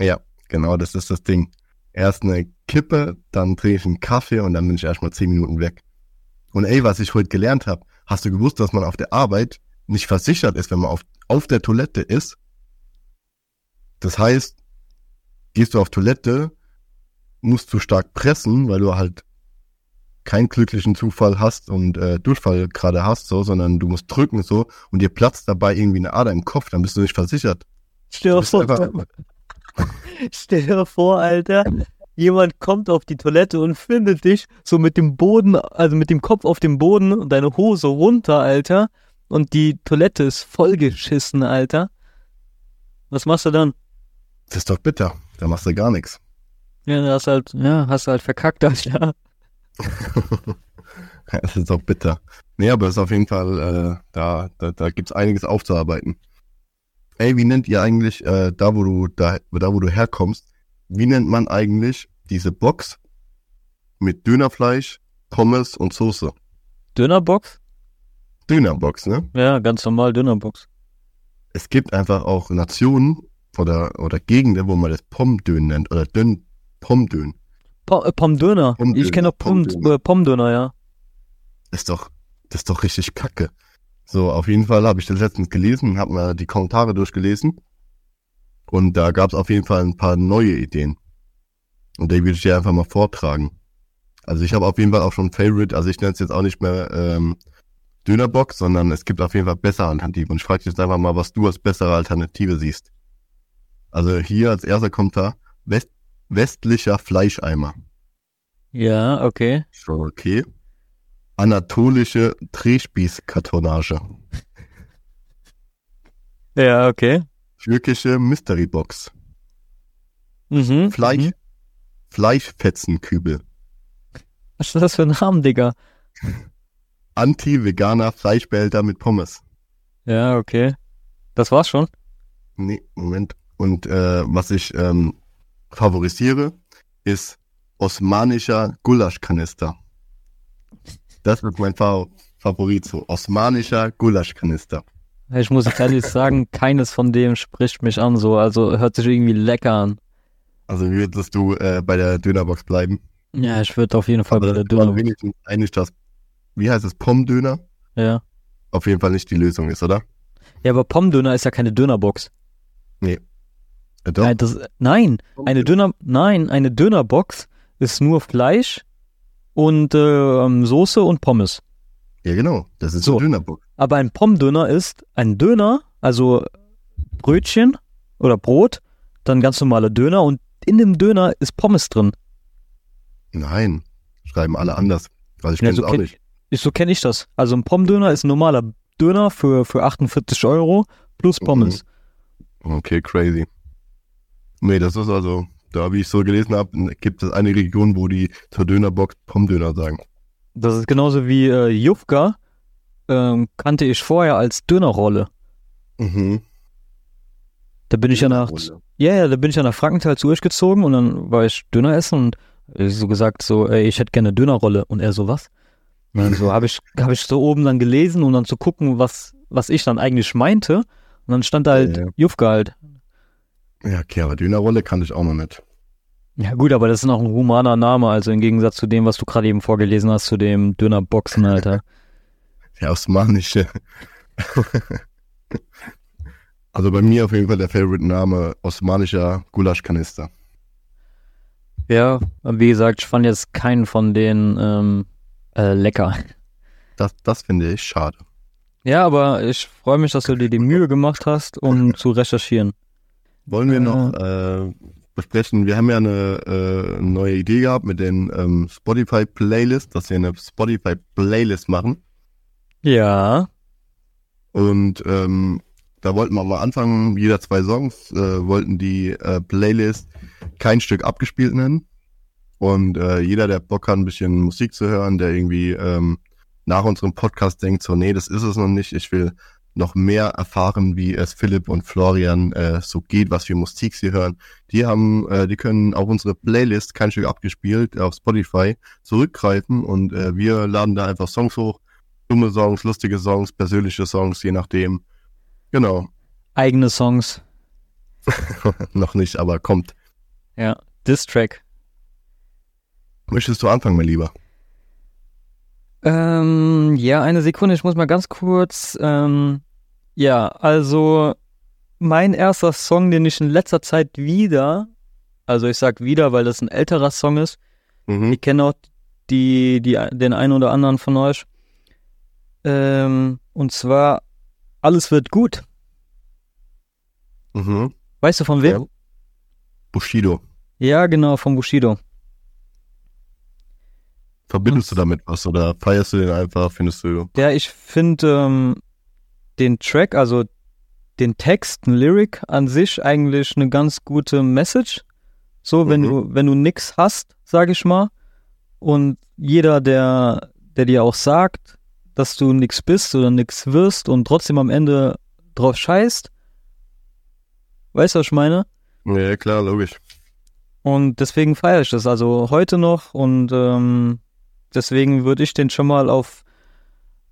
Ja, genau, das ist das Ding. Erst eine Kippe, dann trinke ich einen Kaffee und dann bin ich erstmal zehn Minuten weg. Und ey, was ich heute gelernt habe, hast du gewusst, dass man auf der Arbeit nicht versichert ist, wenn man auf, auf der Toilette ist? Das heißt, gehst du auf Toilette, musst du stark pressen, weil du halt keinen glücklichen Zufall hast und äh, Durchfall gerade hast, so, sondern du musst drücken so und dir platzt dabei irgendwie eine Ader im Kopf, dann bist du nicht versichert. Stell dir vor, einfach, Stell dir vor, Alter, jemand kommt auf die Toilette und findet dich so mit dem Boden, also mit dem Kopf auf dem Boden und deine Hose runter, Alter. Und die Toilette ist vollgeschissen, Alter. Was machst du dann? das ist doch bitter, da machst du gar nichts. Ja, hast halt, ja, hast halt verkackt, Alter. Das ist auch bitter. Nee, aber es ist auf jeden Fall, äh, da, da, da gibt's einiges aufzuarbeiten. Ey, wie nennt ihr eigentlich, äh, da wo du, da, da wo du herkommst, wie nennt man eigentlich diese Box mit Dönerfleisch, Pommes und Soße? Dönerbox? Dönerbox, ne? Ja, ganz normal Dönerbox. Es gibt einfach auch Nationen oder, oder Gegenden, wo man das Pomdön nennt oder Dön, Pomdön. Po äh, Pomdöner. Pomdöner, Ich kenne auch Pom Pomdöner. äh, Pomdöner, ja. Das ist doch, das ist doch richtig kacke. So, auf jeden Fall habe ich das letztens gelesen, habe mir die Kommentare durchgelesen. Und da gab es auf jeden Fall ein paar neue Ideen. Und die will ich dir einfach mal vortragen. Also ich habe auf jeden Fall auch schon Favorite, also ich nenne es jetzt auch nicht mehr ähm, Dönerbox, sondern es gibt auf jeden Fall bessere Alternativen. Und ich frage dich jetzt einfach mal, was du als bessere Alternative siehst. Also hier als erster kommt da West westlicher Fleischeimer. Ja, okay. Schon okay. Anatolische Drehspießkartonage. Ja, okay. Türkische Mystery Box. Mhm. Fleisch, Mhm. Fleischfetzenkübel. Was ist das für ein Name, Digga? Anti-veganer Fleischbehälter mit Pommes. Ja, okay. Das war's schon. Nee, Moment. Und äh, was ich ähm, favorisiere, ist osmanischer Gulaschkanister. Das ist mein Fa Favorit, so osmanischer Gulaschkanister. Ich muss ehrlich sagen, keines von dem spricht mich an, so. Also hört sich irgendwie lecker an. Also wie würdest du äh, bei der Dönerbox bleiben? Ja, ich würde auf jeden Fall bei der das war Döner. wenigstens einig, dass, wie heißt es, Pommdöner? Ja. Auf jeden Fall nicht die Lösung ist, oder? Ja, aber Pommdöner ist ja keine Dönerbox. Äh, doch. Nein, das, nein, eine Döner, nein, eine Dönerbox ist nur Fleisch und ähm, Soße und Pommes. Ja, genau. Das ist So. so. Dönerbox. Aber ein Pommdöner ist ein Döner, also Brötchen oder Brot, dann ganz normale Döner und in dem Döner ist Pommes drin. Nein, schreiben alle anders. Also ich Ja, kenne so es auch kenn- nicht. Ich, so kenne ich das. Also ein Pommdöner ist ein normaler Döner für, für 48 Euro plus Pommes. Okay, crazy. Nee, das ist also, da wie ich so gelesen habe, gibt es eine Region, wo die zur Dönerbox Pommdöner sagen. Das ist genauso wie äh, Jufka, ähm, kannte ich vorher als Dönerrolle. Mhm. Da bin ich ja nach, ja, ja, da bin ich ja nach Frankenthal zu euch gezogen und dann war ich Döner essen und so gesagt so, ey, ich hätte gerne Dönerrolle und er so was. Und dann so habe ich habe ich so oben dann gelesen um dann zu gucken, was was ich dann eigentlich meinte und dann stand da halt Ja, ja. Jufka halt. Ja, aber Dönerrolle kannte ich auch noch nicht. Ja gut, aber das ist noch ein humaner Name, also im Gegensatz zu dem, was du gerade eben vorgelesen hast, zu dem Dönerboxen, Alter. Der osmanische. also bei mir auf jeden Fall der Favorite-Name osmanischer Gulaschkanister. Ja, wie gesagt, ich fand jetzt keinen von denen ähm, äh, lecker. Das, das finde ich schade. Ja, aber ich freue mich, dass du dir die Mühe gemacht hast, um zu recherchieren. Wollen wir noch äh, besprechen, wir haben ja eine äh, neue Idee gehabt mit den ähm, Spotify-Playlist, dass wir eine Spotify-Playlist machen. Ja. Und ähm, da wollten wir mal anfangen, jeder zwei Songs, äh, wollten die äh, Playlist kein Stück abgespielt nennen. Und äh, jeder, der Bock hat, ein bisschen Musik zu hören, der irgendwie ähm, nach unserem Podcast denkt, so, nee, das ist es noch nicht, ich will noch mehr erfahren, wie es Philipp und Florian äh, so geht, was für Musik sie hören. Die haben, äh, die können auf unsere Playlist kein Stück abgespielt auf Spotify zurückgreifen und äh, wir laden da einfach Songs hoch, dumme Songs, lustige Songs, persönliche Songs, je nachdem. Genau, Eigene Songs. noch nicht, aber kommt. Ja. Diss-Track. Möchtest du anfangen, mein Lieber? Ähm, ja, eine Sekunde, ich muss mal ganz kurz. Ähm, ja, also mein erster Song, den ich in letzter Zeit wieder, also ich sag wieder, weil das ein älterer Song ist. Mhm. Ich kenne auch die, die, den einen oder anderen von euch. Ähm, und zwar Alles wird gut. Mhm. Weißt du von wem? Bushido. Ja, genau, von Bushido. Verbindest du damit was oder feierst du den einfach? Findest du. Ja, ich finde ähm, den Track, also den Text, ein Lyric an sich eigentlich eine ganz gute Message. So, wenn Mhm. du, wenn du nix hast, sag ich mal, und jeder, der, der dir auch sagt, dass du nix bist oder nix wirst und trotzdem am Ende drauf scheißt, weißt du, was ich meine? Ja, klar, logisch. Und deswegen feiere ich das also heute noch und ähm, deswegen würde ich den schon mal auf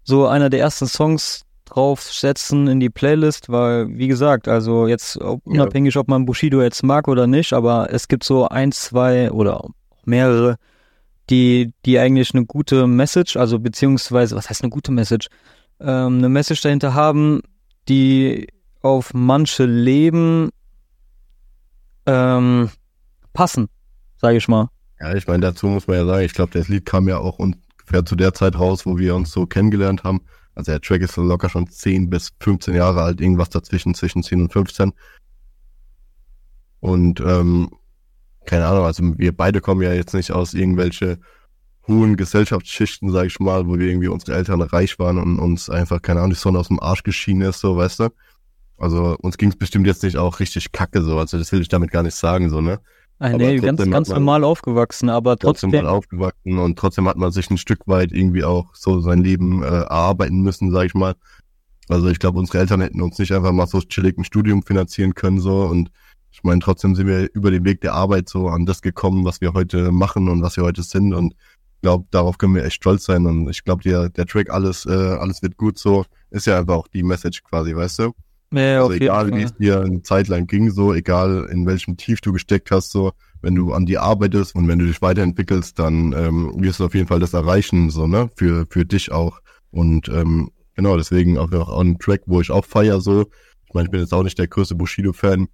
so einer der ersten Songs draufsetzen in die Playlist, weil, wie gesagt, also jetzt ob- Ja. unabhängig, ob man Bushido jetzt mag oder nicht, aber es gibt so ein, zwei oder mehrere, die, die eigentlich eine gute Message, also beziehungsweise, was heißt eine gute Message? Ähm, eine Message dahinter haben, die auf manche Leben ähm, passen, sage ich mal. Ja, ich meine, dazu muss man ja sagen, ich glaube, das Lied kam ja auch ungefähr zu der Zeit raus, wo wir uns so kennengelernt haben. Also der Track ist locker schon 10 bis 15 Jahre alt, irgendwas dazwischen, zwischen 10 und 15. Und ähm, keine Ahnung, also wir beide kommen ja jetzt nicht aus irgendwelche hohen Gesellschaftsschichten, sag ich mal, wo wir irgendwie unsere Eltern reich waren und uns einfach, keine Ahnung, die Sonne aus dem Arsch geschienen ist, so, weißt du? Also uns ging es bestimmt jetzt nicht auch richtig kacke, so, also das will ich damit gar nicht sagen, so, ne? Ah, nee, ganz, ganz man- normal aufgewachsen, aber trotzdem trotzdem. mal aufgewachsen und trotzdem hat man sich ein Stück weit irgendwie auch so sein Leben äh, erarbeiten müssen, sag ich mal. Also ich glaube, unsere Eltern hätten uns nicht einfach mal so chillig ein Studium finanzieren können so und ich meine, trotzdem sind wir über den Weg der Arbeit so an das gekommen, was wir heute machen und was wir heute sind und ich glaube, darauf können wir echt stolz sein und ich glaube, der, der Track alles, äh, alles wird gut so, ist ja einfach auch die Message quasi, weißt du? Ja, Also egal, wie es dir eine Zeit lang ging, so, egal in welchem Tief du gesteckt hast, so, wenn du an dir arbeitest und wenn du dich weiterentwickelst, dann ähm, wirst du auf jeden Fall das erreichen, so, ne, für, für dich auch. Und ähm, genau, deswegen auch, auch ein Track, wo ich auch feier, so. Ich meine, ich bin jetzt auch nicht der größte Bushido-Fan,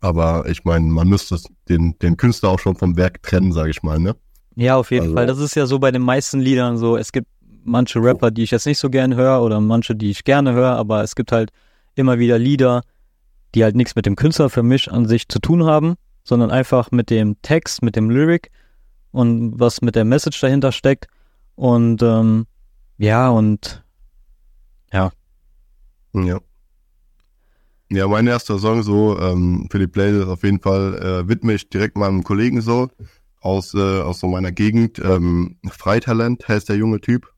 aber ich meine, man müsste den, den Künstler auch schon vom Werk trennen, sage ich mal, ne? Ja, auf jeden Also- Fall. Das ist ja so bei den meisten Liedern so. Es gibt manche Rapper, die ich jetzt nicht so gern höre oder manche, die ich gerne höre, aber es gibt halt immer wieder Lieder, die halt nichts mit dem Künstler für mich an sich zu tun haben, sondern einfach mit dem Text, mit dem Lyric und was mit der Message dahinter steckt. Und ähm, ja, und Ja. Ja, mein erster Song so ähm, für die Playlist auf jeden Fall äh, widme ich direkt meinem Kollegen so aus äh, aus so meiner Gegend. Ähm, Freitalent heißt der junge Typ.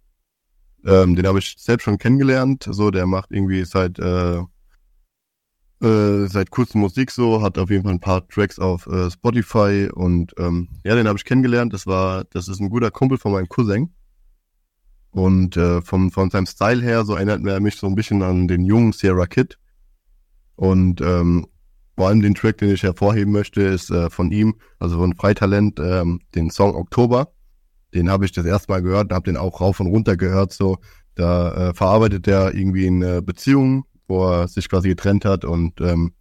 Ähm, den habe ich selbst schon kennengelernt. So, der macht irgendwie seit äh, äh, seit kurzem Musik so, hat auf jeden Fall ein paar Tracks auf äh, Spotify und ähm, ja, den habe ich kennengelernt. Das war, das ist ein guter Kumpel von meinem Cousin. Und äh, vom, von seinem Style her, so erinnert er mich so ein bisschen an den jungen Sierra Kid. Und ähm, vor allem den Track, den ich hervorheben möchte, ist äh, von ihm, also von Freitalent, ähm, den Song Oktober. Den habe ich das erste Mal gehört und habe den auch rauf und runter gehört. So, da äh, verarbeitet er irgendwie eine Beziehung, wo er sich quasi getrennt hat und ähm,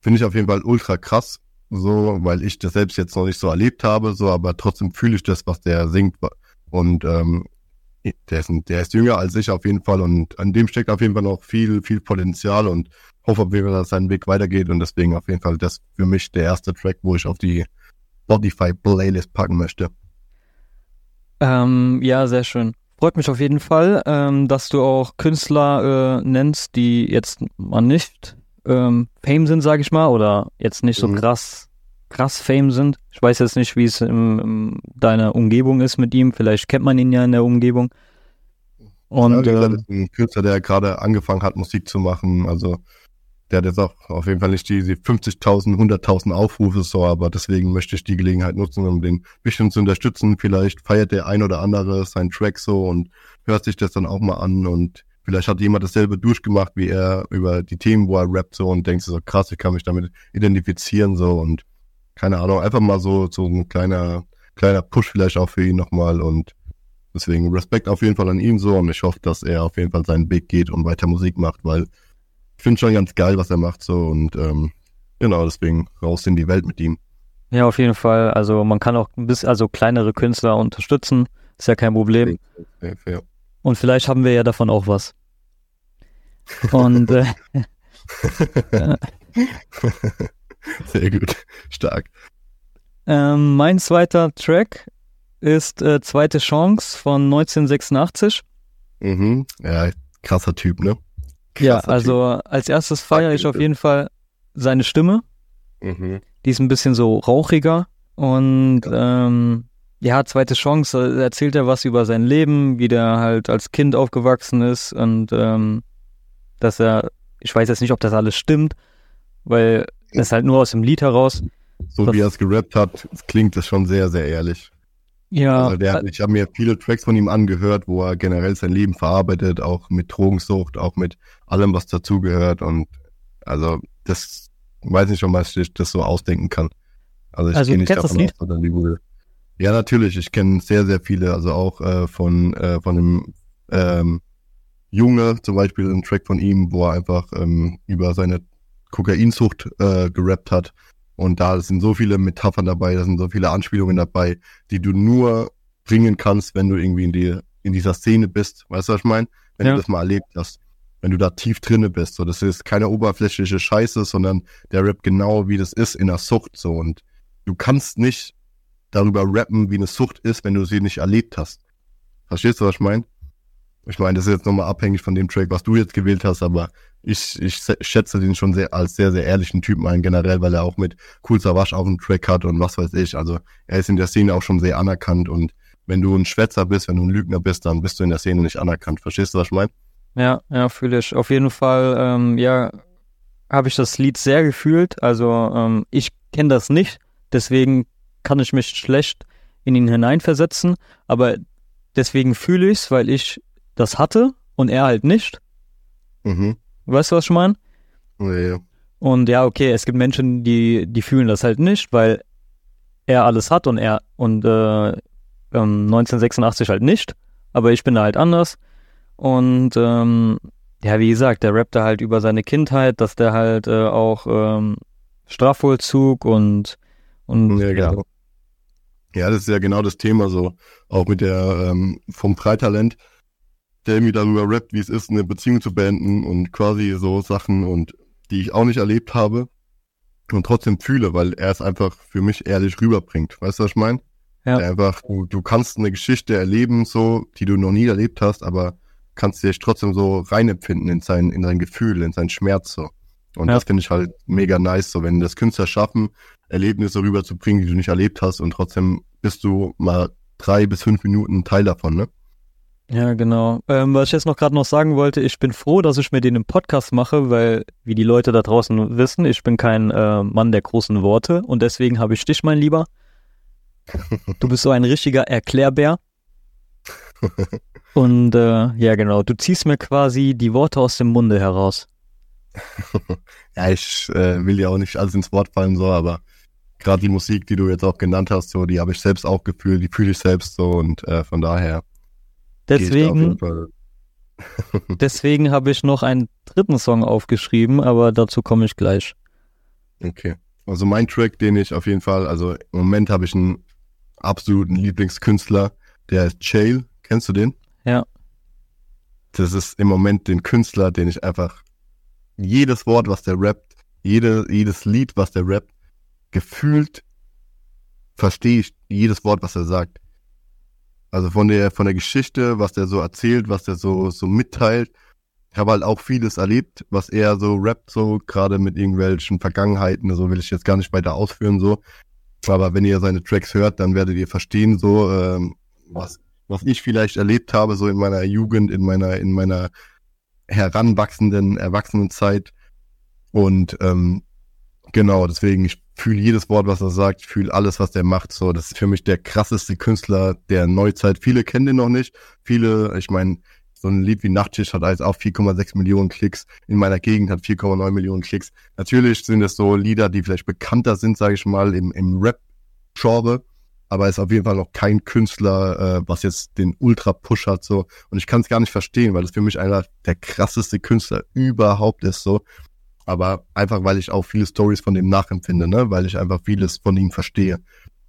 finde ich auf jeden Fall ultra krass, so, weil ich das selbst jetzt noch nicht so erlebt habe, so, aber trotzdem fühle ich das, was der singt und ähm, der ist, der ist jünger als ich auf jeden Fall und an dem steckt auf jeden Fall noch viel, viel Potenzial und hoffe dass sein Weg weitergeht und deswegen auf jeden Fall das für mich der erste Track, wo ich auf die Spotify Playlist packen möchte. Ähm, ja, sehr schön. Freut mich auf jeden Fall, ähm, dass du auch Künstler äh, nennst, die jetzt mal nicht ähm, Fame sind, sage ich mal, oder jetzt nicht so Mhm. krass, krass Fame sind. Ich weiß jetzt nicht, wie es in, in deiner Umgebung ist mit ihm. Vielleicht kennt man ihn ja in der Umgebung. Und ja, wie gesagt, ähm, ist ein Künstler, der gerade angefangen hat, Musik zu machen. Also der hat jetzt auch auf jeden Fall nicht diese 50.000, 100.000 Aufrufe so, aber deswegen möchte ich die Gelegenheit nutzen, um den bisschen zu unterstützen. Vielleicht feiert der ein oder andere seinen Track so und hört sich das dann auch mal an und vielleicht hat jemand dasselbe durchgemacht wie er über die Themen, wo er rappt so und denkt so krass, ich kann mich damit identifizieren so und keine Ahnung, einfach mal so so ein kleiner kleiner Push vielleicht auch für ihn nochmal und Deswegen Respekt auf jeden Fall an ihn so und ich hoffe, dass er auf jeden Fall seinen Weg geht und weiter Musik macht, weil ich finde schon ganz geil, was er macht so und ähm, genau, deswegen raus in die Welt mit ihm. ja, auf jeden Fall. Also man kann auch ein bisschen, also kleinere Künstler unterstützen. Ist ja kein Problem. Fair, fair. Und vielleicht haben wir ja davon auch was. Und äh, Sehr gut, stark. ähm, mein zweiter Track ist äh, Zweite Chance von 1986. Mhm. Ja, krasser Typ, ne? Ja, also als erstes feiere ich auf jeden Fall seine Stimme. Typ. Mhm. Die ist ein bisschen so rauchiger. Und ähm, ja, zweite Chance, äh, erzählt er was über sein Leben, wie der halt als Kind aufgewachsen ist und ähm, dass er, ich weiß jetzt nicht, ob das alles stimmt, weil das halt nur aus dem Lied heraus. So Das- wie er es gerappt hat, klingt das schon sehr, sehr ehrlich. Ja, Also der, ich habe mir viele Tracks von ihm angehört, wo er generell sein Leben verarbeitet, auch mit Drogensucht, auch mit allem, was dazugehört. Und also das weiß nicht, ob man sich das so ausdenken kann. Also ich Also, gehe nicht davon aus, dass die Bude. Ja, natürlich. Ich kenne sehr, sehr viele. Also auch äh, von äh, von dem ähm, Junge zum Beispiel ein Track von ihm, wo er einfach ähm, über seine Kokainsucht äh, gerappt hat. Und da sind so viele Metaphern dabei, da sind so viele Anspielungen dabei, die du nur bringen kannst, wenn du irgendwie in, die, in dieser Szene bist. Weißt du, was ich meine? Wenn Ja. du das mal erlebt hast. Wenn du da tief drinne bist. So, das ist keine oberflächliche Scheiße, sondern der Rap genau wie das ist in der Sucht. So. Und du kannst nicht darüber rappen, wie eine Sucht ist, wenn du sie nicht erlebt hast. Verstehst du, was ich meine? Ich meine, das ist jetzt nochmal abhängig von dem Track, was du jetzt gewählt hast, aber ich, ich schätze den schon sehr als sehr, sehr ehrlichen Typen ein, generell, weil er auch mit Cool Savage auch einen Track hat und was weiß ich. Also er ist in der Szene auch schon sehr anerkannt und wenn du ein Schwätzer bist, wenn du ein Lügner bist, dann bist du in der Szene nicht anerkannt. Verstehst du, was ich meine? Ja, ja, fühle ich. Auf jeden Fall, ähm, ja, habe ich das Lied sehr gefühlt. Also ähm, ich kenne das nicht, deswegen kann ich mich schlecht in ihn hineinversetzen, aber deswegen fühle ich es, weil ich das hatte und er halt nicht. Mhm. Weißt du, was ich meine? Ja, ja. Und ja, okay, es gibt Menschen, die, die fühlen das halt nicht, weil er alles hat und er und äh, ähm, 1986 halt nicht. Aber ich bin da halt anders. Und ähm, ja, wie gesagt, der rappt da halt über seine Kindheit, dass der halt äh, auch ähm, Strafvollzug und und Ja, genau. Ja, das ist ja genau das Thema so. Auch mit der ähm, vom Freitalent, der irgendwie darüber rappt, wie es ist, eine Beziehung zu beenden und quasi so Sachen und die ich auch nicht erlebt habe und trotzdem fühle, weil er es einfach für mich ehrlich rüberbringt. Weißt du, was ich meine? Ja. Der einfach, du, du kannst eine Geschichte erleben, so, die du noch nie erlebt hast, aber kannst dich trotzdem so reinempfinden in sein, in sein Gefühl, in seinen Schmerz so. Und Ja. das finde ich halt mega nice, so wenn das Künstler schaffen, Erlebnisse rüberzubringen, die du nicht erlebt hast und trotzdem bist du mal drei bis fünf Minuten Teil davon, ne? Ja, genau. Ähm, was ich jetzt noch gerade noch sagen wollte, ich bin froh, dass ich mir den im Podcast mache, weil, wie die Leute da draußen wissen, ich bin kein äh, Mann der großen Worte und deswegen habe ich dich, mein Lieber. Du bist so ein richtiger Erklärbär. Und äh, ja, genau, du ziehst mir quasi die Worte aus dem Munde heraus. Ja, ich äh, will ja auch nicht alles ins Wort fallen, so, aber gerade die Musik, die du jetzt auch genannt hast, so, die habe ich selbst auch gefühlt, die fühle ich selbst so und äh, von daher gehe ich da auf Deswegen, deswegen habe ich noch einen dritten Song aufgeschrieben, aber dazu komme ich gleich. Okay. Also mein Track, den ich auf jeden Fall, also im Moment habe ich einen absoluten Lieblingskünstler, der ist Chael. Kennst du den? Ja. Das ist im Moment den Künstler, den ich einfach jedes Wort, was der rappt, jede, jedes Lied, was der rappt, gefühlt verstehe ich jedes Wort, was er sagt. Also von der, von der Geschichte, was der so erzählt, was der so, so mitteilt. Ich habe halt auch vieles erlebt, was er so rappt, so gerade mit irgendwelchen Vergangenheiten, so will ich jetzt gar nicht weiter ausführen, so. Aber wenn ihr seine Tracks hört, dann werdet ihr verstehen, so, ähm, was, was ich vielleicht erlebt habe, so in meiner Jugend, in meiner, in meiner heranwachsenden Erwachsenenzeit. Und ähm, genau, deswegen, ich fühle jedes Wort, was er sagt, fühle alles, was der macht. So, das ist für mich der krasseste Künstler der Neuzeit. Viele kennen den noch nicht. Viele, ich meine, so ein Lied wie Nachttisch hat jetzt auch 4,6 Millionen Klicks. In meiner Gegend hat 4,9 Millionen Klicks. Natürlich sind es so Lieder, die vielleicht bekannter sind, sage ich mal, im, im Rap-Genre. Aber ist auf jeden Fall noch kein Künstler, äh, was jetzt den Ultra-Push hat. so Und ich kann es gar nicht verstehen, weil das für mich einer der krasseste Künstler überhaupt ist. so aber einfach, weil ich auch viele Stories von dem nachempfinde, ne? weil ich einfach vieles von ihm verstehe.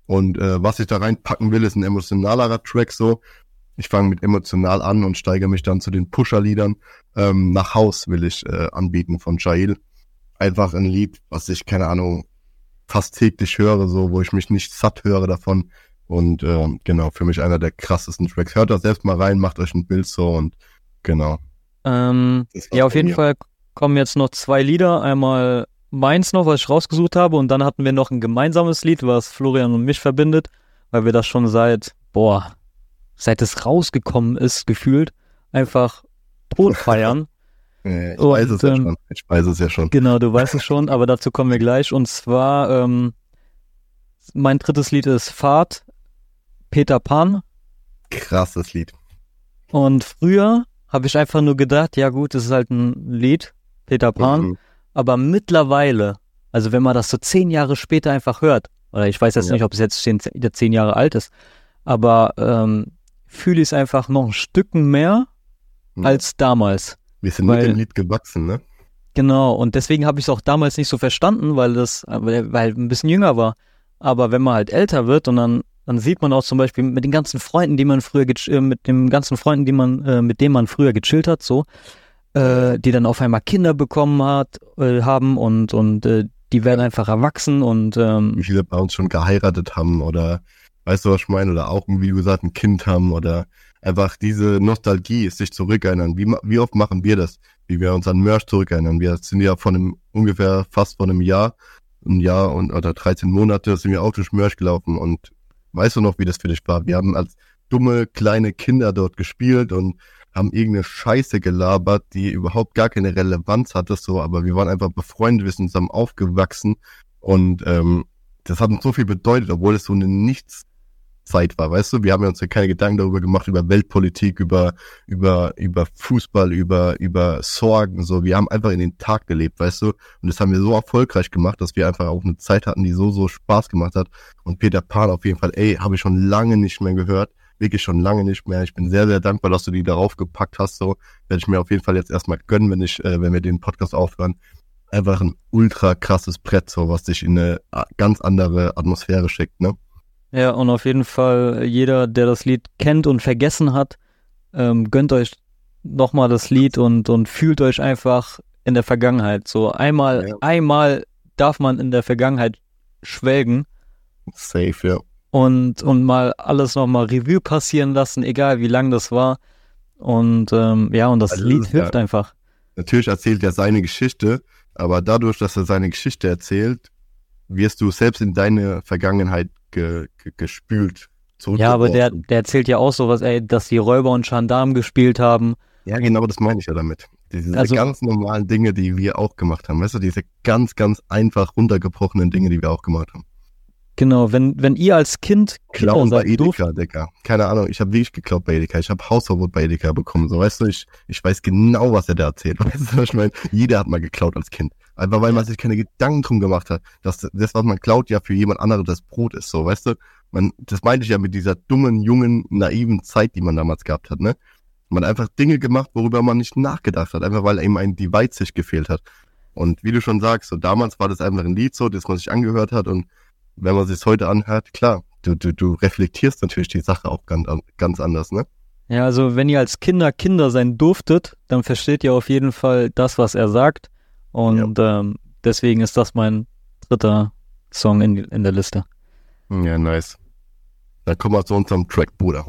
Und äh, was ich da reinpacken will, ist ein emotionalerer Track so. Ich fange mit emotional an und steige mich dann zu den Pusher-Liedern. Ähm, nach Haus will ich äh, anbieten von Jail. Einfach ein Lied, was ich, keine Ahnung, fast täglich höre, so, wo ich mich nicht satt höre davon. Und äh, genau, für mich einer der krassesten Tracks. Hört da selbst mal rein, macht euch ein Bild so und genau. Ähm, Das ja, auf jeden mir. Fall kommen jetzt noch zwei Lieder. Einmal meins noch, was ich rausgesucht habe, und dann hatten wir noch ein gemeinsames Lied, was Florian und mich verbindet, weil wir das schon seit, boah, seit es rausgekommen ist, gefühlt, einfach tot feiern. Ich Und, weiß es ja ähm, schon. Ich weiß es ja schon. genau, du weißt es schon, aber dazu kommen wir gleich. Und zwar, ähm, mein drittes Lied ist Fahrt, Peter Pan. Krasses Lied. Und früher habe ich einfach nur gedacht, ja gut, das ist halt ein Lied, Peter Pan. Mhm. Aber mittlerweile, also wenn man das so zehn Jahre später einfach hört, oder ich weiß jetzt Ja. nicht, ob es jetzt zehn, zehn Jahre alt ist, aber ähm, fühle ich es einfach noch ein Stücken mehr Mhm. als damals. Wir sind weil- mit dem Lied gewachsen, ne? Genau, und deswegen habe ich es auch damals nicht so verstanden, weil das, weil, ein bisschen jünger war. Aber wenn man halt älter wird und dann, dann sieht man auch zum Beispiel mit den ganzen Freunden, die man früher, äh, mit den ganzen Freunden, die man, äh, mit denen man früher gechillt hat, so, äh, die dann auf einmal Kinder bekommen hat, äh, haben und, und äh, die werden einfach erwachsen und ähm, Wie viele bei uns schon geheiratet haben oder Weißt du, was ich meine? Oder auch, wie gesagt, ein Kind haben oder einfach diese Nostalgie, sich zurückerinnern. Wie, wie oft machen wir das? Wie wir uns an Merch zurückerinnern. Wir sind ja von einem, ungefähr fast von einem Jahr, ein Jahr und, oder 13 Monate sind wir auch durch Merch gelaufen und weißt du noch, wie das für dich war? Wir haben als dumme kleine Kinder dort gespielt und haben irgendeine Scheiße gelabert, die überhaupt gar keine Relevanz hatte, so, aber wir waren einfach befreundet, wir sind zusammen aufgewachsen und ähm, das hat uns so viel bedeutet, obwohl es so eine Nichtszeit war, weißt du? Wir haben uns ja keine Gedanken darüber gemacht, über Weltpolitik, über, über, über Fußball, über, über Sorgen, so. Wir haben einfach in den Tag gelebt, weißt du? Und das haben wir so erfolgreich gemacht, dass wir einfach auch eine Zeit hatten, die so, so Spaß gemacht hat. Und Peter Pan auf jeden Fall, ey, habe ich schon lange nicht mehr gehört. Wirklich schon lange nicht mehr. Ich bin sehr, sehr dankbar, dass du die darauf gepackt hast. So werde ich mir auf jeden Fall jetzt erstmal gönnen, wenn ich, äh, wenn wir den Podcast aufhören. Einfach ein ultra krasses Brett, so was dich in eine äh, ganz andere Atmosphäre schickt, ne? Ja, und auf jeden Fall jeder, der das Lied kennt und vergessen hat, ähm, gönnt euch nochmal das Lied und, und fühlt euch einfach in der Vergangenheit. So einmal, Ja. einmal darf man in der Vergangenheit schwelgen Safe, ja. Und, und mal alles nochmal Revue passieren lassen, egal wie lang das war. Und ähm, ja, und das Also, Lied ja. hilft einfach. Natürlich erzählt er seine Geschichte, aber dadurch, dass er seine Geschichte erzählt, wirst du selbst in deine Vergangenheit ge, ge, gespült. Ja, aber der, der erzählt ja auch sowas, ey, dass die Räuber und Gendarmen gespielt haben. Ja, genau, das meine ich ja damit. Diese Also- ganz normalen Dinge, die wir auch gemacht haben. Weißt du, diese ganz, ganz einfach runtergebrochenen Dinge, die wir auch gemacht haben. Genau, wenn, wenn ihr als Kind Kinder Klauen bei seid, durft, Edeka, Digga. Keine Ahnung, ich habe wirklich geklaut bei Edeka. Ich habe Hausverbot bei Edeka bekommen. So, weißt du, ich, ich weiß genau, was er da erzählt. Weißt du, was ich meine? Jeder hat mal geklaut als Kind. Einfach weil man sich keine Gedanken drum gemacht hat, dass das, was man klaut, ja für jemand anderes das Brot ist. So, weißt du? Man, das meinte ich ja mit dieser dummen, jungen, naiven Zeit, die man damals gehabt hat, ne? Man hat einfach Dinge gemacht, worüber man nicht nachgedacht hat, einfach weil ihm ein die Weitsicht gefehlt hat. Und wie du schon sagst, so damals war das einfach ein Lied so, das man sich angehört hat und wenn man sich heute anhört, klar, du, du, du reflektierst natürlich die Sache auch ganz, an- ganz anders, ne? Ja, also wenn ihr als Kinder Kinder sein durftet, dann versteht ihr auf jeden Fall das, was er sagt. Und ähm, deswegen ist das mein dritter Song in, in der Liste. Ja, nice. Dann kommen wir zu unserem Track, Bruder.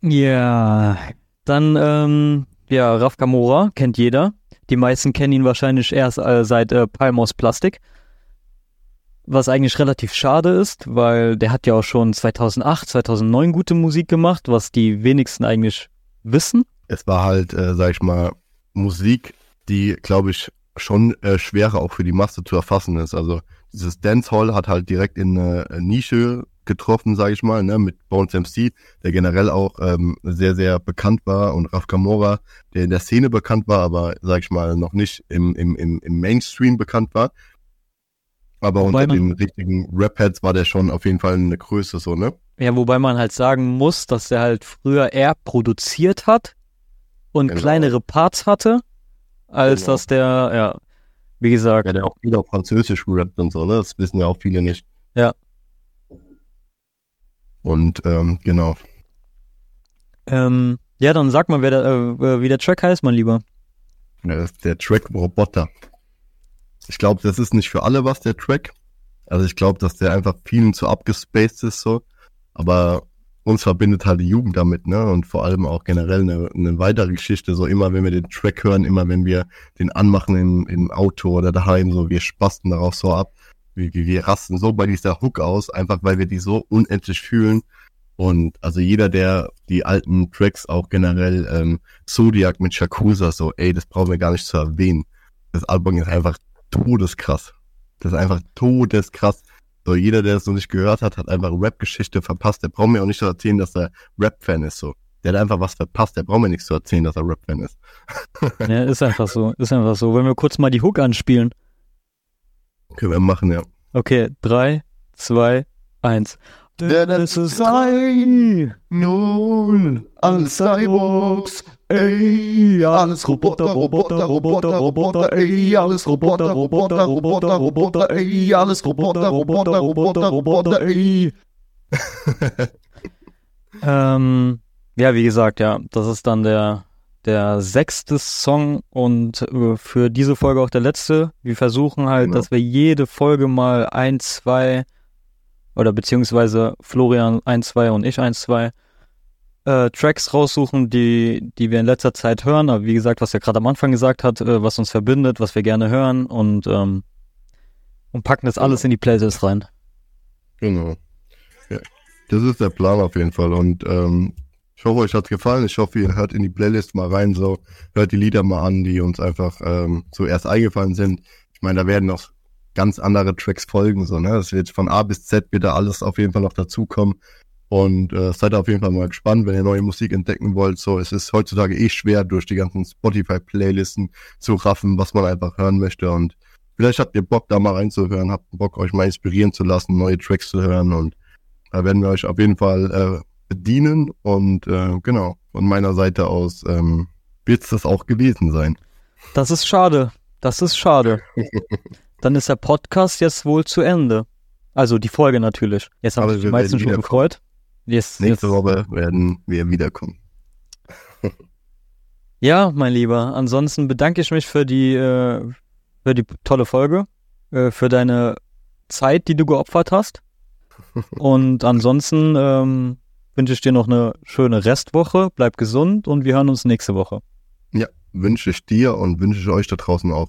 Ja, dann, ähm, ja, Raf Kamora kennt jeder. Die meisten kennen ihn wahrscheinlich erst äh, seit äh, Palm aus Plastik. Was eigentlich relativ schade ist, weil der hat ja auch schon 2008, 2009 gute Musik gemacht, was die wenigsten eigentlich wissen. Es war halt, äh, sag ich mal, Musik, die, glaube ich, schon äh, schwerer auch für die Masse zu erfassen ist. Also dieses Dancehall hat halt direkt in eine äh, Nische getroffen, sage ich mal, ne, mit Bones MC, der generell auch ähm, sehr, sehr bekannt war und Raf Kamora, der in der Szene bekannt war, aber, sag ich mal, noch nicht im, im, im, im Mainstream bekannt war. Aber Wobei unter den richtigen Rap-Heads war der schon auf jeden Fall eine Größe, so, ne? Ja, wobei man halt sagen muss, dass er halt früher eher produziert hat und Genau. kleinere Parts hatte, als Genau. dass der, ja, wie gesagt, Ja, der auch auf Französisch rappt und so, ne? Das wissen ja auch viele nicht. Ja. Und ähm, genau. ähm, ja, dann sag mal, wer der, äh, wie der Track heißt, mein Lieber. Ja, der Track Roboter. Ich glaube, das ist nicht für alle was, der Track. Also ich glaube, dass der einfach vielen zu abgespaced ist so. Aber uns verbindet halt die Jugend damit, ne? Und vor allem auch generell eine, eine weitere Geschichte. So immer, wenn wir den Track hören, immer wenn wir den anmachen im, im Auto oder daheim, so wir spasten darauf so ab. Wir, wir, rasten so bei dieser Hook aus, einfach weil wir die so unendlich fühlen. Und also jeder, der die alten Tracks auch generell, ähm, Zodiac mit Shakusa, so, ey, das brauchen wir gar nicht zu erwähnen. Das Album ist einfach todeskrass. Das ist einfach todeskrass. So, jeder, der es noch nicht gehört hat, hat einfach Rap-Geschichte verpasst. Der braucht mir auch nicht zu erzählen, dass er Rap-Fan ist, so. Der hat einfach was verpasst. Der braucht mir nichts zu erzählen, dass er Rap-Fan ist. Ja, ist einfach so, ist einfach so. Wollen wir kurz mal die Hook anspielen? Können wir machen, ja. Okay, drei, zwei, eins. Denn es ist ein Nun, alles Cyborgs, Ey, alles Roboter, Roboter, Roboter, Roboter, ey, alles Roboter, Roboter, Roboter, Roboter, ey, alles Roboter, Roboter, Roboter, Roboter, ey. Ähm, ja, wie gesagt, ja, das ist dann der, der sechste Song und äh, für diese Folge auch der letzte. Wir versuchen halt, Genau. dass wir jede Folge mal ein, zwei oder beziehungsweise Florian 1, 2 und ich 1, 2 äh, Tracks raussuchen, die, die wir in letzter Zeit hören. Aber wie gesagt, was er gerade am Anfang gesagt hat, äh, was uns verbindet, was wir gerne hören und, ähm, und packen das alles in die Playlist rein. Genau. Ja. Das ist der Plan auf jeden Fall. Und ähm, ich hoffe, euch hat's gefallen. Ich hoffe, ihr hört in die Playlist mal rein, so hört die Lieder mal an, die uns einfach ähm, zuerst eingefallen sind. Ich meine, da werden noch ganz andere Tracks folgen, so, ne? Das wird von A bis Z wird da alles auf jeden Fall noch dazukommen. Und äh, seid auf jeden Fall mal gespannt, wenn ihr neue Musik entdecken wollt. So, es ist heutzutage eh schwer, durch die ganzen Spotify-Playlisten zu raffen, was man einfach hören möchte. Und vielleicht habt ihr Bock, da mal reinzuhören, habt Bock, euch mal inspirieren zu lassen, neue Tracks zu hören. Und da werden wir euch auf jeden Fall äh, bedienen. Und äh, genau, von meiner Seite aus ähm, wird es das auch gewesen sein. Das ist schade. Das ist schade. Dann ist der Podcast jetzt wohl zu Ende. Also die Folge natürlich. Jetzt haben sich die meisten schon gefreut. Yes, Nächste jetzt. Woche werden wir wiederkommen. Ja, mein Lieber. Ansonsten bedanke ich mich für die, äh, für die tolle Folge, äh, für deine Zeit, die du geopfert hast. Und ansonsten ähm, wünsche ich dir noch eine schöne Restwoche. Bleib gesund und wir hören uns nächste Woche. Ja, wünsche ich dir und wünsche ich euch da draußen auch.